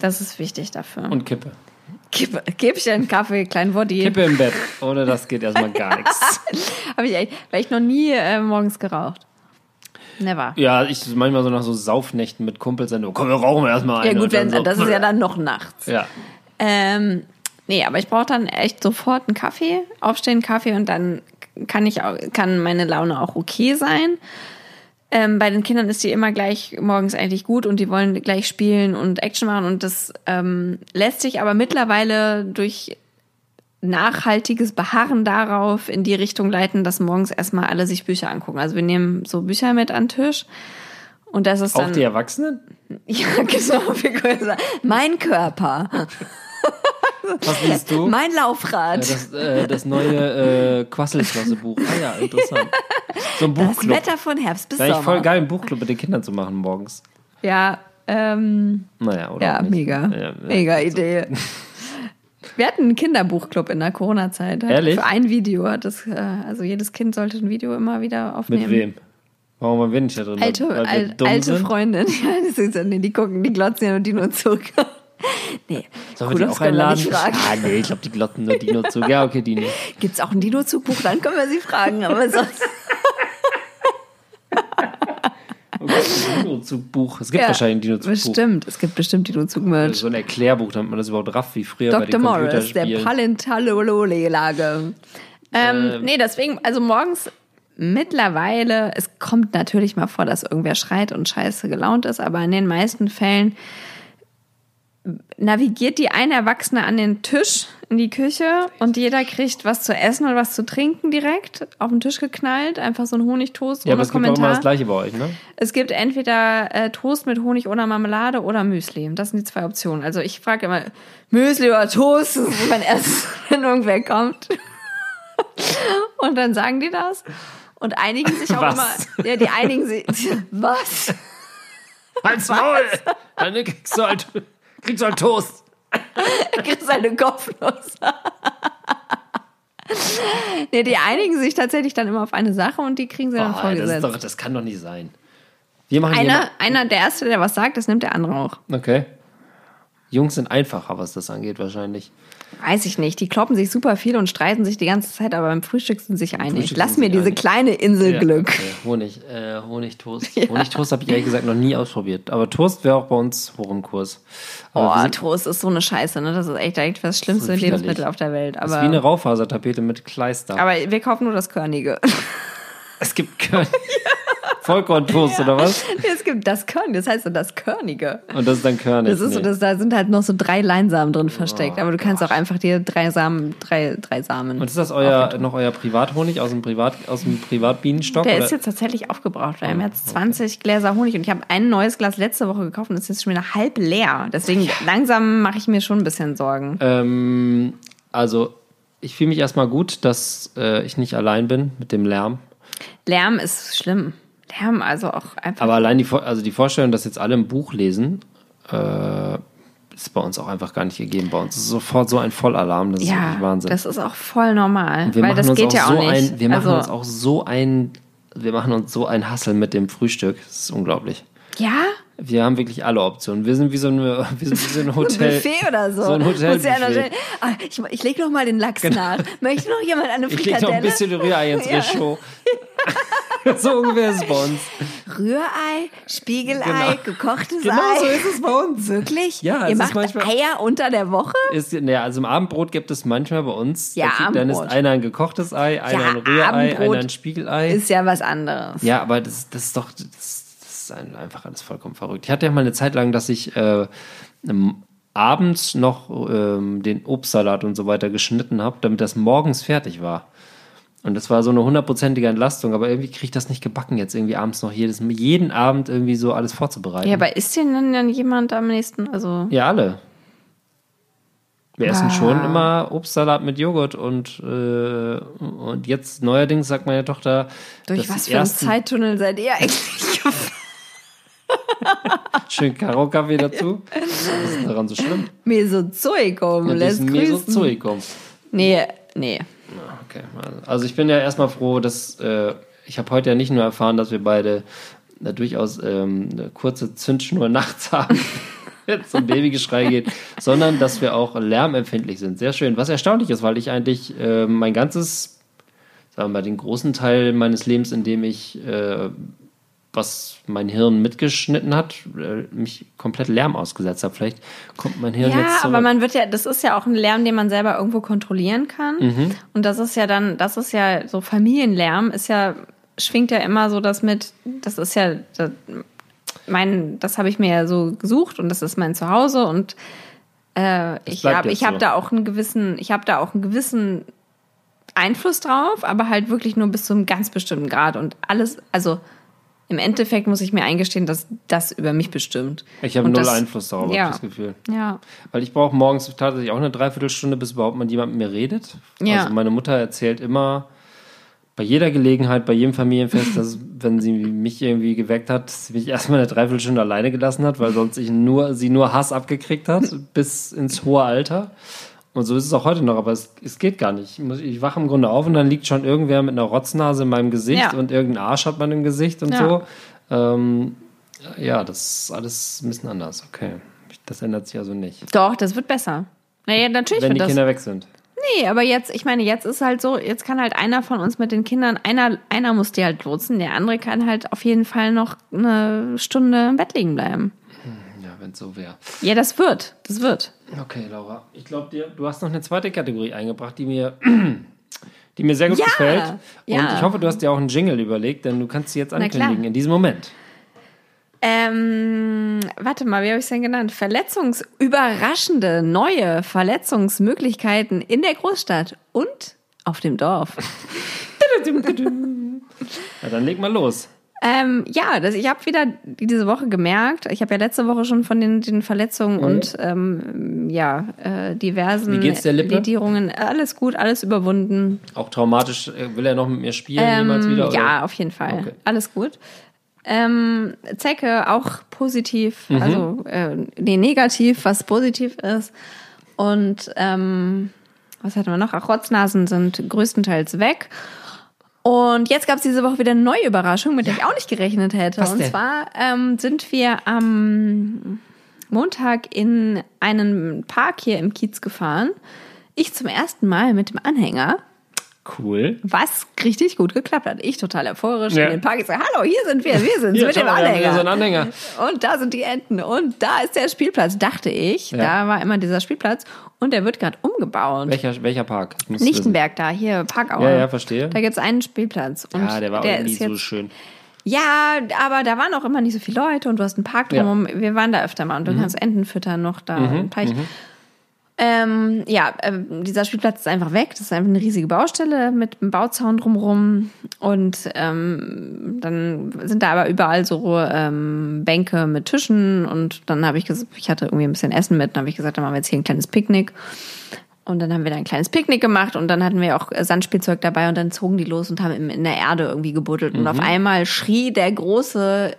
Das ist wichtig dafür. Und Kippe. Ich einen Kaffee, kleinen Body. Kippe im Bett. Ohne das geht erstmal gar [LAUGHS] nichts. Habe ich echt, weil ich noch nie äh, morgens geraucht. Never. Ja, ich manchmal so nach so Saufnächten mit Kumpels dann, oh, komm, wir rauchen erstmal Ja eine. gut, Und dann wenn, so, das ist ja [LAUGHS] dann noch nachts. Ja. Ähm, nee, aber ich brauche dann echt sofort einen Kaffee, aufstehen, Kaffee und dann kann ich auch, kann meine Laune auch okay sein. Ähm, bei den Kindern ist die immer gleich morgens eigentlich gut und die wollen gleich spielen und Action machen und das ähm, lässt sich aber mittlerweile durch nachhaltiges Beharren darauf in die Richtung leiten, dass morgens erstmal alle sich Bücher angucken. Also wir nehmen so Bücher mit an den Tisch und das ist Auch dann die Erwachsenen? [LAUGHS] ja genau viel größer. Mein Körper, [LAUGHS] Was liest du? [LAUGHS] mein Laufrad. das, äh, das neue äh, Quasselklasse-Buch. Ah ja, interessant. So ein Das Buchclub. Wetter von Herbst bis Wäre Sommer. voll geil, einen Buchclub mit den Kindern zu machen morgens. Ja, ähm, Naja, oder? ja, mega. Ja, ja. Mega Idee. Wir hatten einen Kinderbuchclub in der Corona-Zeit. Ehrlich? Für ein Video hat das, äh, also jedes Kind sollte ein Video immer wieder aufnehmen. Mit wem? Warum haben wir nicht da drin? Alte, al, alte? Freundin. [LAUGHS] Ja, das ist, nee, die gucken, die glotzen ja nur Dino zurück. Nee, Sollen wir die auch einladen? Ah, nee, ich glaube, die glotzen nur Dino zu. Ja, okay, Dino. Gibt's auch ein Dino-Zugbuch? Dann können wir sie fragen. Aber sonst. Oh Dino-Zug-Buch. Es gibt Ja, wahrscheinlich ein Dino-Zug-Buch. Bestimmt. Es gibt bestimmt Dino-Zug-Merch. So ein Erklärbuch, damit man das überhaupt rafft, wie früher bei Dr. den Morris, der Computerspielen. Palentalololelage. Ähm, nee, deswegen, also morgens mittlerweile, es kommt natürlich mal vor, dass irgendwer schreit und scheiße gelaunt ist, aber in den meisten Fällen navigiert die eine Erwachsene an den Tisch in die Küche und jeder kriegt was zu essen oder was zu trinken direkt auf den Tisch geknallt, einfach so ein Honigtoast Ja, ohne aber es gibt auch immer Kommentar. das Gleiche bei euch, ne? Es gibt entweder äh, Toast mit Honig oder Marmelade oder Müsli. Das sind die zwei Optionen. Also ich frage immer, Müsli oder Toast? Das ist mein erstes, [LAUGHS] wenn irgendwer kommt. [LAUGHS] Und dann sagen die das. Und einigen sich auch Was? immer. Ja, die einigen sich. [LAUGHS] Was? Halt's Maul! Dann kriegst du halt, kriegst du halt Toast. [LAUGHS] Du kriegst eine Kopfnuss. [LAUGHS] nee, die einigen sich tatsächlich dann immer auf eine Sache und die kriegen sie dann Oh, das, vorgesetzt. ist doch, das kann doch nicht sein. Wir machen einer, einer, der Erste, der was sagt, das nimmt der andere auch. Okay. Jungs sind einfacher, was das angeht, wahrscheinlich. Weiß ich nicht. Die kloppen sich super viel und streiten sich die ganze Zeit, aber beim Frühstück sind sich einig. Frühstück Lass mir diese einig. kleine Insel Ja, Glück. okay. Honig, äh, Honigtoast. [LAUGHS] Honigtoast habe ich ehrlich gesagt noch nie ausprobiert. Aber Toast wäre auch bei uns hoch im Kurs. Aber Oh, Toast ist so eine Scheiße, ne? Das ist echt, echt das schlimmste. Lebensmittel auf der Welt. das ist wie eine Aber, Raufasertapete mit Kleister. aber wir kaufen nur das Körnige. [LAUGHS] es gibt Körn [LAUGHS] Vollkorntoast oder was? es gibt das Körnige, das heißt so das Körnige. Und das ist dann Körnig. Das ist so, das, da sind halt noch so drei Leinsamen drin versteckt. Oh aber du kannst auch einfach dir drei Samen, drei, drei Samen. Und ist das euer, noch euer Privathonig aus dem, Privat, aus dem Privatbienenstock? Der oder? ist jetzt tatsächlich aufgebraucht. Wir haben Oh, jetzt 20 Gläser Honig und ich habe ein neues Glas letzte Woche gekauft und es ist jetzt schon wieder halb leer. Deswegen langsam mache ich mir schon ein bisschen Sorgen. ähm, also, ich fühle mich erstmal gut, dass äh, ich nicht allein bin mit dem Lärm. Lärm ist schlimm. Lärm, also auch einfach. Aber allein die, also die Vorstellung, dass jetzt alle ein Buch lesen, äh, ist bei uns auch einfach gar nicht gegeben. Bei uns ist sofort so ein Vollalarm, das ist ja, wirklich Wahnsinn. das ist auch voll normal. wir weil machen das uns geht auch ja auch so nicht. ein, wir machen also, uns auch so ein, wir machen uns so ein Hassel mit dem Frühstück. Das ist unglaublich. ja? Wir haben wirklich alle Optionen. Wir sind wie so, eine, [LAUGHS] wir sind wie so ein Hotel. Buffet oder so. So ein schnell- ah, ich ich lege noch mal den Lachs nach. Möchte noch jemand eine Ich lege noch ein Frikadelle? bisschen Rührei ins Ja. Rischo. [LAUGHS] [LAUGHS] so ungefähr ist es bei uns. Rührei, Spiegelei, Genau. gekochtes Genau Ei. so ist es bei uns. Wirklich? Ja, es Ihr ist macht manchmal- Eier unter der Woche? Ist, naja, also im Abendbrot gibt es manchmal bei uns. Ja, kriegt- dann ist einer ein gekochtes Ei, einer Ja, ein Rührei, Abendbrot einer ein Spiegelei. Ist ja was anderes. ja, aber das, das ist doch das, das ist ein- einfach alles vollkommen verrückt. Ich hatte ja mal eine Zeit lang, dass ich äh, abends noch ähm, den Obstsalat und so weiter geschnitten habe, damit das morgens fertig war. Und das war so eine hundertprozentige Entlastung, aber irgendwie kriege ich das nicht gebacken, jetzt irgendwie abends noch jedes, jeden Abend irgendwie so alles vorzubereiten. Ja, aber ist denn dann, dann jemand am nächsten? Also. Ja, alle. Wir essen Ah. schon immer Obstsalat mit Joghurt und, äh, und jetzt neuerdings sagt meine Tochter, Durch was für ein ersten- Zeittunnel seid ihr eigentlich [LAUGHS] gefahren? schön Karo-Kaffee [LAUGHS] dazu. Was ist daran so schlimm? Mesozoikum, Ja, lässt grüßen. Mesozoikum. Nee, Nee. Okay, also ich bin ja erstmal froh, dass äh, ich habe heute ja nicht nur erfahren, dass wir beide äh, durchaus ähm, eine kurze Zündschnur [LAUGHS] nachts haben, [LAUGHS] wenn es um Babygeschrei geht, sondern dass wir auch lärmempfindlich sind. Sehr schön. Was erstaunlich ist, weil ich eigentlich äh, mein ganzes, sagen wir mal, den großen Teil meines Lebens, in dem ich äh, was mein Hirn mitgeschnitten hat, äh, mich komplett Lärm ausgesetzt habe. Vielleicht kommt mein Hirn Ja, jetzt zurück. aber man wird ja, das ist ja auch ein Lärm, den man selber irgendwo kontrollieren kann. Mhm. Und das ist ja dann, das ist ja so Familienlärm, ist ja, schwingt ja immer so das mit, das ist ja, das, mein, das habe ich mir ja so gesucht und das ist mein Zuhause und äh, ich habe ich so. da auch einen gewissen, ich habe da auch einen gewissen Einfluss drauf, aber halt wirklich nur bis zu einem ganz bestimmten Grad und alles, also im Endeffekt muss ich mir eingestehen, dass das über mich bestimmt. ich habe null das- Einfluss darauf, ja. habe ich das Gefühl. Ja, Weil ich brauche morgens tatsächlich auch eine Dreiviertelstunde, bis überhaupt mal jemand mit mir redet. Ja. Also meine Mutter erzählt immer bei jeder Gelegenheit, bei jedem Familienfest, dass [LAUGHS] wenn sie mich irgendwie geweckt hat, sie mich erstmal eine Dreiviertelstunde alleine gelassen hat, weil sonst ich nur, sie nur Hass abgekriegt hat bis ins hohe Alter. Und so ist es auch heute noch, aber es, es geht gar nicht. Ich, muss, ich wache im Grunde auf und dann liegt schon irgendwer mit einer Rotznase in meinem Gesicht Ja. und irgendein Arsch hat man im Gesicht und Ja. so. Ähm, ja, das ist alles ein bisschen anders. Okay. Das ändert sich also nicht. doch, das wird besser. Naja, natürlich Wenn wird die das. Kinder weg sind. Nee, aber jetzt, ich meine, jetzt ist halt so, jetzt kann halt einer von uns mit den Kindern, einer, einer muss die halt lotsen, der andere kann halt auf jeden Fall noch eine Stunde im Bett liegen bleiben. Wenn es so wäre. Ja, das wird, das wird. Okay, Laura. Ich glaube, dir, du hast noch eine zweite Kategorie eingebracht, die mir, [CLEARS THROAT] die mir sehr gut Ja, gefällt. Und ja. ich hoffe, du hast dir auch einen Jingle überlegt, denn du kannst sie jetzt ankündigen in diesem Moment. Ähm, warte mal, wie habe ich es denn genannt? Verletzungs, überraschende, neue Verletzungsmöglichkeiten in der Großstadt und auf dem Dorf. [LAUGHS] [LAUGHS] Ja, dann leg mal los. Ähm, ja, das, ich habe wieder diese Woche gemerkt, ich habe ja letzte Woche schon von den, den Verletzungen und ähm, ja, äh, diversen Wie geht's der Lippe? Ledierungen, alles gut, alles überwunden. Auch traumatisch. äh, Will er noch mit mir spielen jemals wieder? Ähm, oder? ja, auf jeden Fall. Okay. Alles gut. Ähm, Zecke auch positiv, Mhm. also äh, nee, negativ, was positiv ist. Und ähm, was hatten wir noch? Ach, Rotznasen sind größtenteils weg. Und jetzt gab es diese Woche wieder eine neue Überraschung, mit der ich auch nicht gerechnet hätte. Was Und denn? zwar ähm, sind wir am Montag in einen Park hier im Kiez gefahren. Ich zum ersten Mal mit dem Anhänger Cool. was richtig gut geklappt hat. Ich total euphorisch Ja. in den Park. Ich sage, hallo, hier sind wir, wir sind mit dem Anhänger. so Anhänger. Und da sind die Enten und da ist der Spielplatz, dachte ich. Ja. Da war immer dieser Spielplatz und der wird gerade umgebaut. Welcher, welcher Park? Lichtenberg da, hier, Parkauer. Ja, ja, verstehe. Da gibt's einen Spielplatz. Und. Ja, der war auch irgendwie so schön. Ja, aber da waren auch immer nicht so viele Leute und du hast einen Park Ja. drumherum. Wir waren da öfter mal und du Mhm. kannst Enten füttern noch da im Teich. Ähm, ja, ähm, dieser Spielplatz ist einfach weg. Das ist einfach eine riesige Baustelle mit einem Bauzaun drumherum. Und ähm, dann sind da aber überall so ähm, Bänke mit Tischen. Und dann habe ich gesagt, ich hatte irgendwie ein bisschen Essen mit. Dann habe ich gesagt, dann machen wir jetzt hier ein kleines Picknick. Und dann haben wir da ein kleines Picknick gemacht und dann hatten wir auch äh, Sandspielzeug dabei und dann zogen die los und haben in, der Erde irgendwie gebuddelt. Und auf einmal schrie der große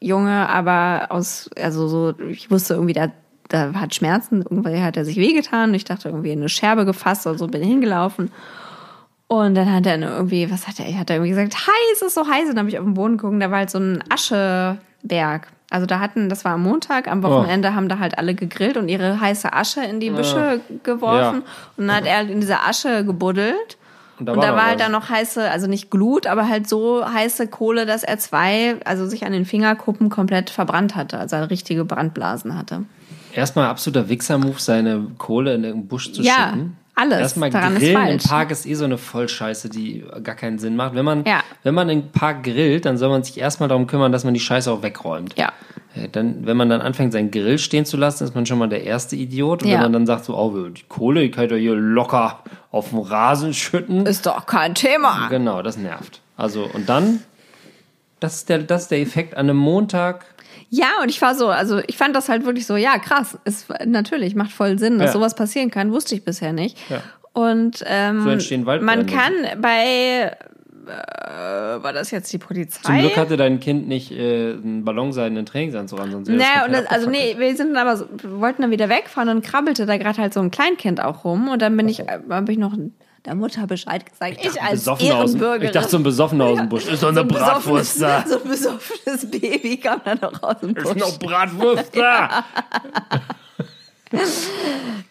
Junge, aber aus, also so, ich wusste irgendwie, der, der hat Schmerzen, irgendwie hat er sich wehgetan. Ich dachte irgendwie eine Scherbe gefasst oder so, bin hingelaufen. Und dann hat er irgendwie, was hat er, hat er irgendwie gesagt, heiß, es ist so heiß. Und dann habe ich auf den Boden geguckt, da war halt so ein Ascheberg. Also da hatten, das war am Montag, am Wochenende haben da halt alle gegrillt und ihre heiße Asche in die Büsche geworfen. Ja. Und dann hat er halt in dieser Asche gebuddelt. Und da Und war da war halt was. dann noch heiße, also nicht Glut, aber halt so heiße Kohle, dass er zwei, also sich an den Fingerkuppen komplett verbrannt hatte, also richtige Brandblasen hatte. Erstmal absoluter Wichser-Move, seine Kohle in den Busch zu Ja, schicken. alles Erstmal daran ist grillen im falsch. Park ist eh so eine Vollscheiße, die gar keinen Sinn macht. Wenn man, Ja. wenn man im Park grillt, dann soll man sich erstmal darum kümmern, dass man die Scheiße auch wegräumt. Ja. Äh, Dann, wenn man dann anfängt, seinen Grill stehen zu lassen, ist man schon mal der erste Idiot. Und Ja. wenn man dann sagt, so, oh, die Kohle, die kann ich doch hier locker auf den Rasen schütten. Ist doch kein Thema. Genau, das nervt. Also, und dann, das ist der, das ist der Effekt an einem Montag. Ja, und ich war so, also ich fand das halt wirklich so, ja, krass, ist natürlich, macht voll Sinn, dass Ja. sowas passieren kann, wusste ich bisher nicht. Ja. Und ähm, So man kann bei, äh, war das jetzt die Polizei? Zum Glück hatte dein Kind nicht äh, einen ballonseidenen Trainingsanzug an, sonst Naja, und das, also nee, wir sind dann aber so, wollten dann wieder wegfahren und krabbelte da gerade halt so ein Kleinkind auch rum und dann bin ich, habe ich noch der Mutter Bescheid gesagt. Ich, dachte, als Ehrenbürgerin. ich dachte, so ein Besoffener aus dem Busch. [LAUGHS] Ist doch eine ein Bratwurst da. [LAUGHS] So ein besoffenes Baby kam dann noch aus dem Busch. Ist noch Bratwurst da. [LAUGHS]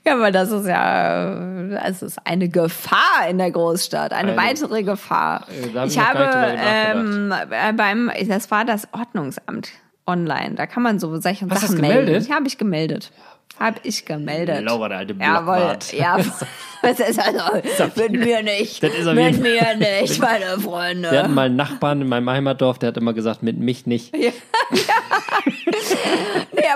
Ja, aber das ist ja, es ist eine Gefahr in der Großstadt, eine, Eine- weitere Gefahr. Äh, hab ich ich habe ähm, äh, beim, das war das Ordnungsamt online. Da kann man so solche Hast Sachen melden. Ja, habe ich gemeldet. Habe ich gemeldet. Laura, der alte Jawohl, ja. [LAUGHS] Das ist also [LAUGHS] mit mir nicht. Das ist mit mir nicht, [LAUGHS] meine Freunde. Wir hatten mal einen Nachbarn in meinem Heimatdorf, der hat immer gesagt, mit mich nicht. Nee,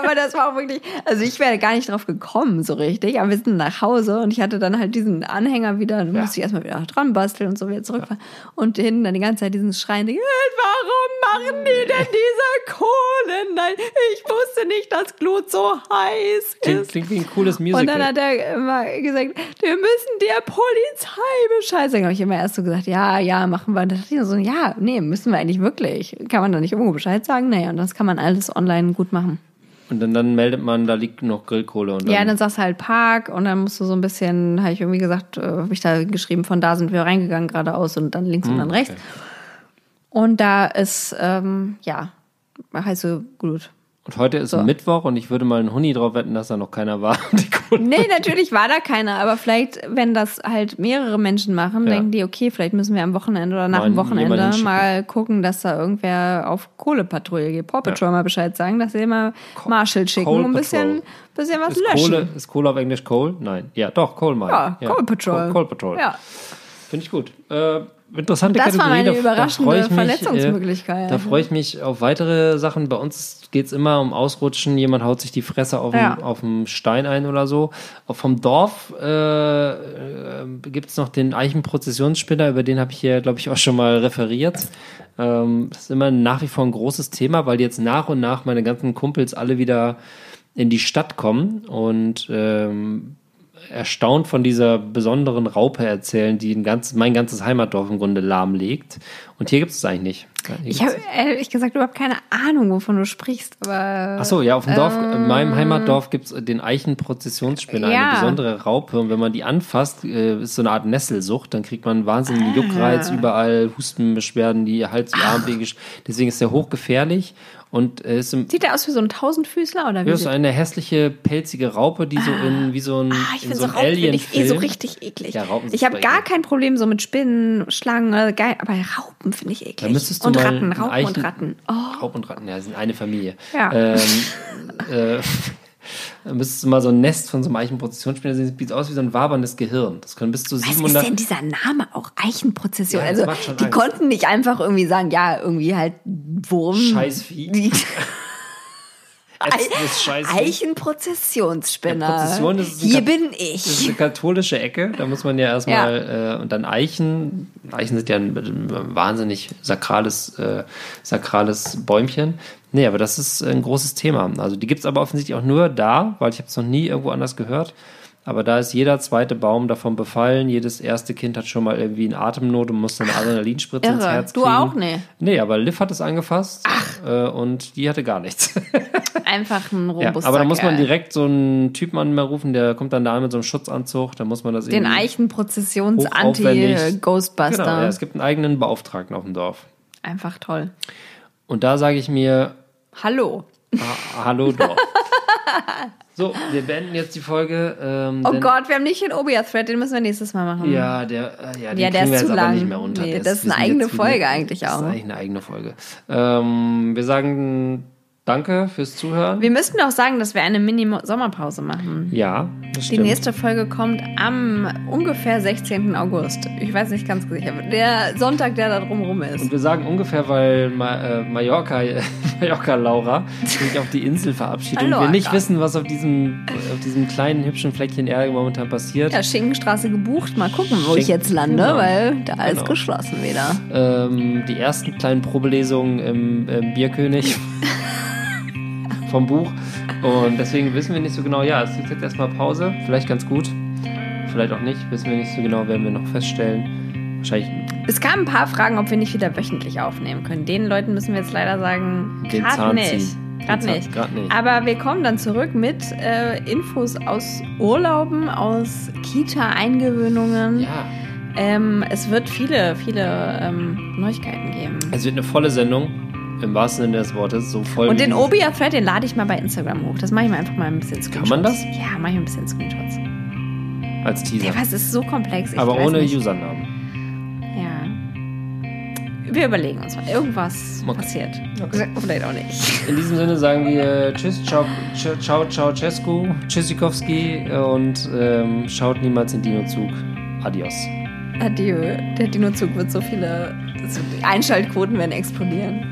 aber das war auch wirklich, also ich wäre gar nicht drauf gekommen, so richtig. Aber wir sind nach Hause und ich hatte dann halt diesen Anhänger wieder, dann musste ich erstmal wieder dran basteln und so wieder zurückfahren. Und hinten dann die ganze Zeit diesen Schreien, die, warum machen die denn diese Kohlen? Nein, ich wusste nicht, dass Glut so heiß Klingt, ist. klingt wie ein cooles Und Musical. dann hat er immer gesagt, wir müssen der Polizei Bescheid sagen. Habe ich immer erst so gesagt, ja, ja, machen wir. Und dann dachte ich so, ja, nee, müssen wir eigentlich wirklich. Kann man da nicht irgendwo Bescheid sagen? Naja, und das kann man alles online gut machen. Und dann, dann meldet man, da liegt noch Grillkohle. Und dann, Ja, dann sagst du halt Park und dann musst du so ein bisschen, habe ich irgendwie gesagt, äh, habe ich da geschrieben, von da sind wir reingegangen geradeaus und dann links und dann rechts. okay. Und da ist, ähm, ja, heißt so gut. Und heute ist So. Mittwoch und ich würde mal einen Huni drauf wetten, dass da noch keiner war. [LAUGHS] Nee, natürlich war da keiner, aber vielleicht, wenn das halt mehrere Menschen machen, Ja. denken die, okay, vielleicht müssen wir am Wochenende oder nach Mal dem Wochenende mal gucken, dass da irgendwer auf Kohlepatrouille geht. Paw Patrol mal Bescheid sagen, dass sie immer Marshall schicken und ein bisschen, bisschen was Ist löschen. Kohle, ist Kohle auf Englisch Coal? Nein. Ja, doch, Coal Mine. Ja, Coal Patrol. Coal, Coal Patrol. Ja. Finde ich gut. Äh, interessante Das war Kategorie. meine da- überraschende da ich mich, Verletzungsmöglichkeit. Äh, da freue ich mich auf weitere Sachen. Bei uns geht es immer um Ausrutschen. Jemand haut sich die Fresse auf, Ja. dem Stein ein oder so. Auch vom Dorf äh, äh, gibt es noch den Eichenprozessionsspinner. Über den habe ich hier, glaube ich, auch schon mal referiert. Ähm, das ist immer nach wie vor ein großes Thema, weil jetzt nach und nach meine ganzen Kumpels alle wieder in die Stadt kommen und ähm, erstaunt von dieser besonderen Raupe erzählen, die ganz, mein ganzes Heimatdorf im Grunde lahmlegt. Und hier gibt es eigentlich nicht. Ich habe ehrlich gesagt überhaupt keine Ahnung, wovon du sprichst, aber. Ach so, ja, auf dem Dorf, in meinem Heimatdorf gibt es den Eichenprozessionsspinner, Ja. eine besondere Raupe. Und wenn man die anfasst, äh, ist so eine Art Nesselsucht, dann kriegt man wahnsinnigen Juckreiz überall, Hustenbeschwerden, die Hals- und Armwege. Deswegen ist der hochgefährlich und äh, ist im Sieht der aus wie so ein Tausendfüßler oder wie? ja, sieht- eine hässliche, pelzige Raupe, die so in, wie so ein, Ah, ich in finde so so finde ich eh so richtig eklig. Ja, Raupen ich habe gar kein Problem so mit Spinnen, Schlangen, äh, geil, aber Raupen finde ich eklig. Da müsstest du und mal Ratten, Raupen Eichen- und Ratten. Oh, Raupen und Ratten, ja, sind eine Familie. Ja. Ähm, [LAUGHS] äh, müsstest du mal so ein Nest von so einem Eichenprozessionsspinner sehen, sieht aus wie so ein waberndes Gehirn. Das können bis zu was ist 700... denn dieser Name auch? Eichenprozession. Ja, das also die Angst. konnten nicht einfach irgendwie sagen, ja, irgendwie halt Wurm. Scheißvieh. Die [LAUGHS] Ätzendes. Eichenprozessionsspinner. Ja, Prozession, Hier bin Das ist ich. eine katholische Ecke, da muss man ja erstmal, äh, und dann Eichen, Eichen sind ja ein, ein wahnsinnig sakrales, äh, sakrales Bäumchen. Nee, aber das ist ein großes Thema. Also die gibt's aber offensichtlich auch nur da, weil ich habe es noch nie irgendwo anders gehört. Aber da ist jeder zweite Baum davon befallen. Jedes erste Kind hat schon mal irgendwie eine Atemnot und musste eine Adrenalinspritze ins Irre. Herz Du kriegen. auch? Nee. Nee, aber Liv hat es angefasst äh, und die hatte gar nichts. [LAUGHS] Einfach ein Ja, robuster aber da muss man direkt so einen Typen anrufen, der kommt dann da an mit so einem Schutzanzug, da muss man das Den Eichenprozessions-Anti-Ghostbuster. Genau, ja, es gibt einen eigenen Beauftragten auf dem Dorf. Einfach toll. Und da sage ich mir, Hallo. ah, hallo Dorf. [LAUGHS] so, wir beenden jetzt die Folge. Ähm, Oh Gott, wir haben nicht den Obia-Thread, den müssen wir nächstes Mal machen. Ja, der, äh, ja, den Ja, der ist wir zu jetzt aber lang. nicht mehr unter. Nee, Der das ist eine eigene Folge eigentlich Das auch. ist eigentlich eine eigene Folge. Ähm, wir sagen Danke fürs Zuhören. Wir müssten auch sagen, dass wir eine Mini-Sommerpause machen. ja, das Die stimmt. nächste Folge kommt am ungefähr 16. August. Ich weiß nicht ganz sicher. Der Sonntag, der da drumrum ist. Und wir sagen ungefähr, weil Ma äh, Mallorca, [LAUGHS] Mallorca Laura sich auf die Insel verabschiedet und wir nicht wissen, was auf diesem, auf diesem kleinen, hübschen Fleckchen Erde momentan passiert. Ja, Schinkenstraße gebucht. Mal gucken, wo ich Schinken- jetzt lande, genau. weil da ist Genau. geschlossen wieder. Ähm, die ersten kleinen Probelesungen im, im Bierkönig [LAUGHS] vom Buch. Und deswegen wissen wir nicht so genau, ja, es ist jetzt erstmal Pause. Vielleicht ganz gut, vielleicht auch nicht. Wissen wir nicht so genau, werden wir noch feststellen. Wahrscheinlich Es kamen ein paar Fragen, ob wir nicht wieder wöchentlich aufnehmen können. Den Leuten müssen wir jetzt leider sagen, gerade nicht. Gerade nicht. nicht. Aber wir kommen dann zurück mit äh, Infos aus Urlauben, aus Kita-Eingewöhnungen. ja, Ähm, es wird viele, viele ähm, Neuigkeiten geben. Es wird eine volle Sendung, im wahrsten Sinne des Wortes, so voll. Und den Obia-Thread, den lade ich mal bei Instagram hoch. Das mache ich mal einfach mal ein bisschen Screenshots. man das? Ja, mache ich ein bisschen Screenshots. als Teaser. Ja, was ist so komplex? Ich Aber ohne nicht. Usernamen. Ja. Wir überlegen uns mal. Irgendwas Okay. passiert. Vielleicht auch nicht. In diesem Sinne sagen wir Tschüss, ciao, ciao, ciao, Cescu, Tschüssikowski und ähm, schaut niemals in Dinozug. Adios. Adieu. Der Dinozug wird so viele. Einschaltquoten werden explodieren.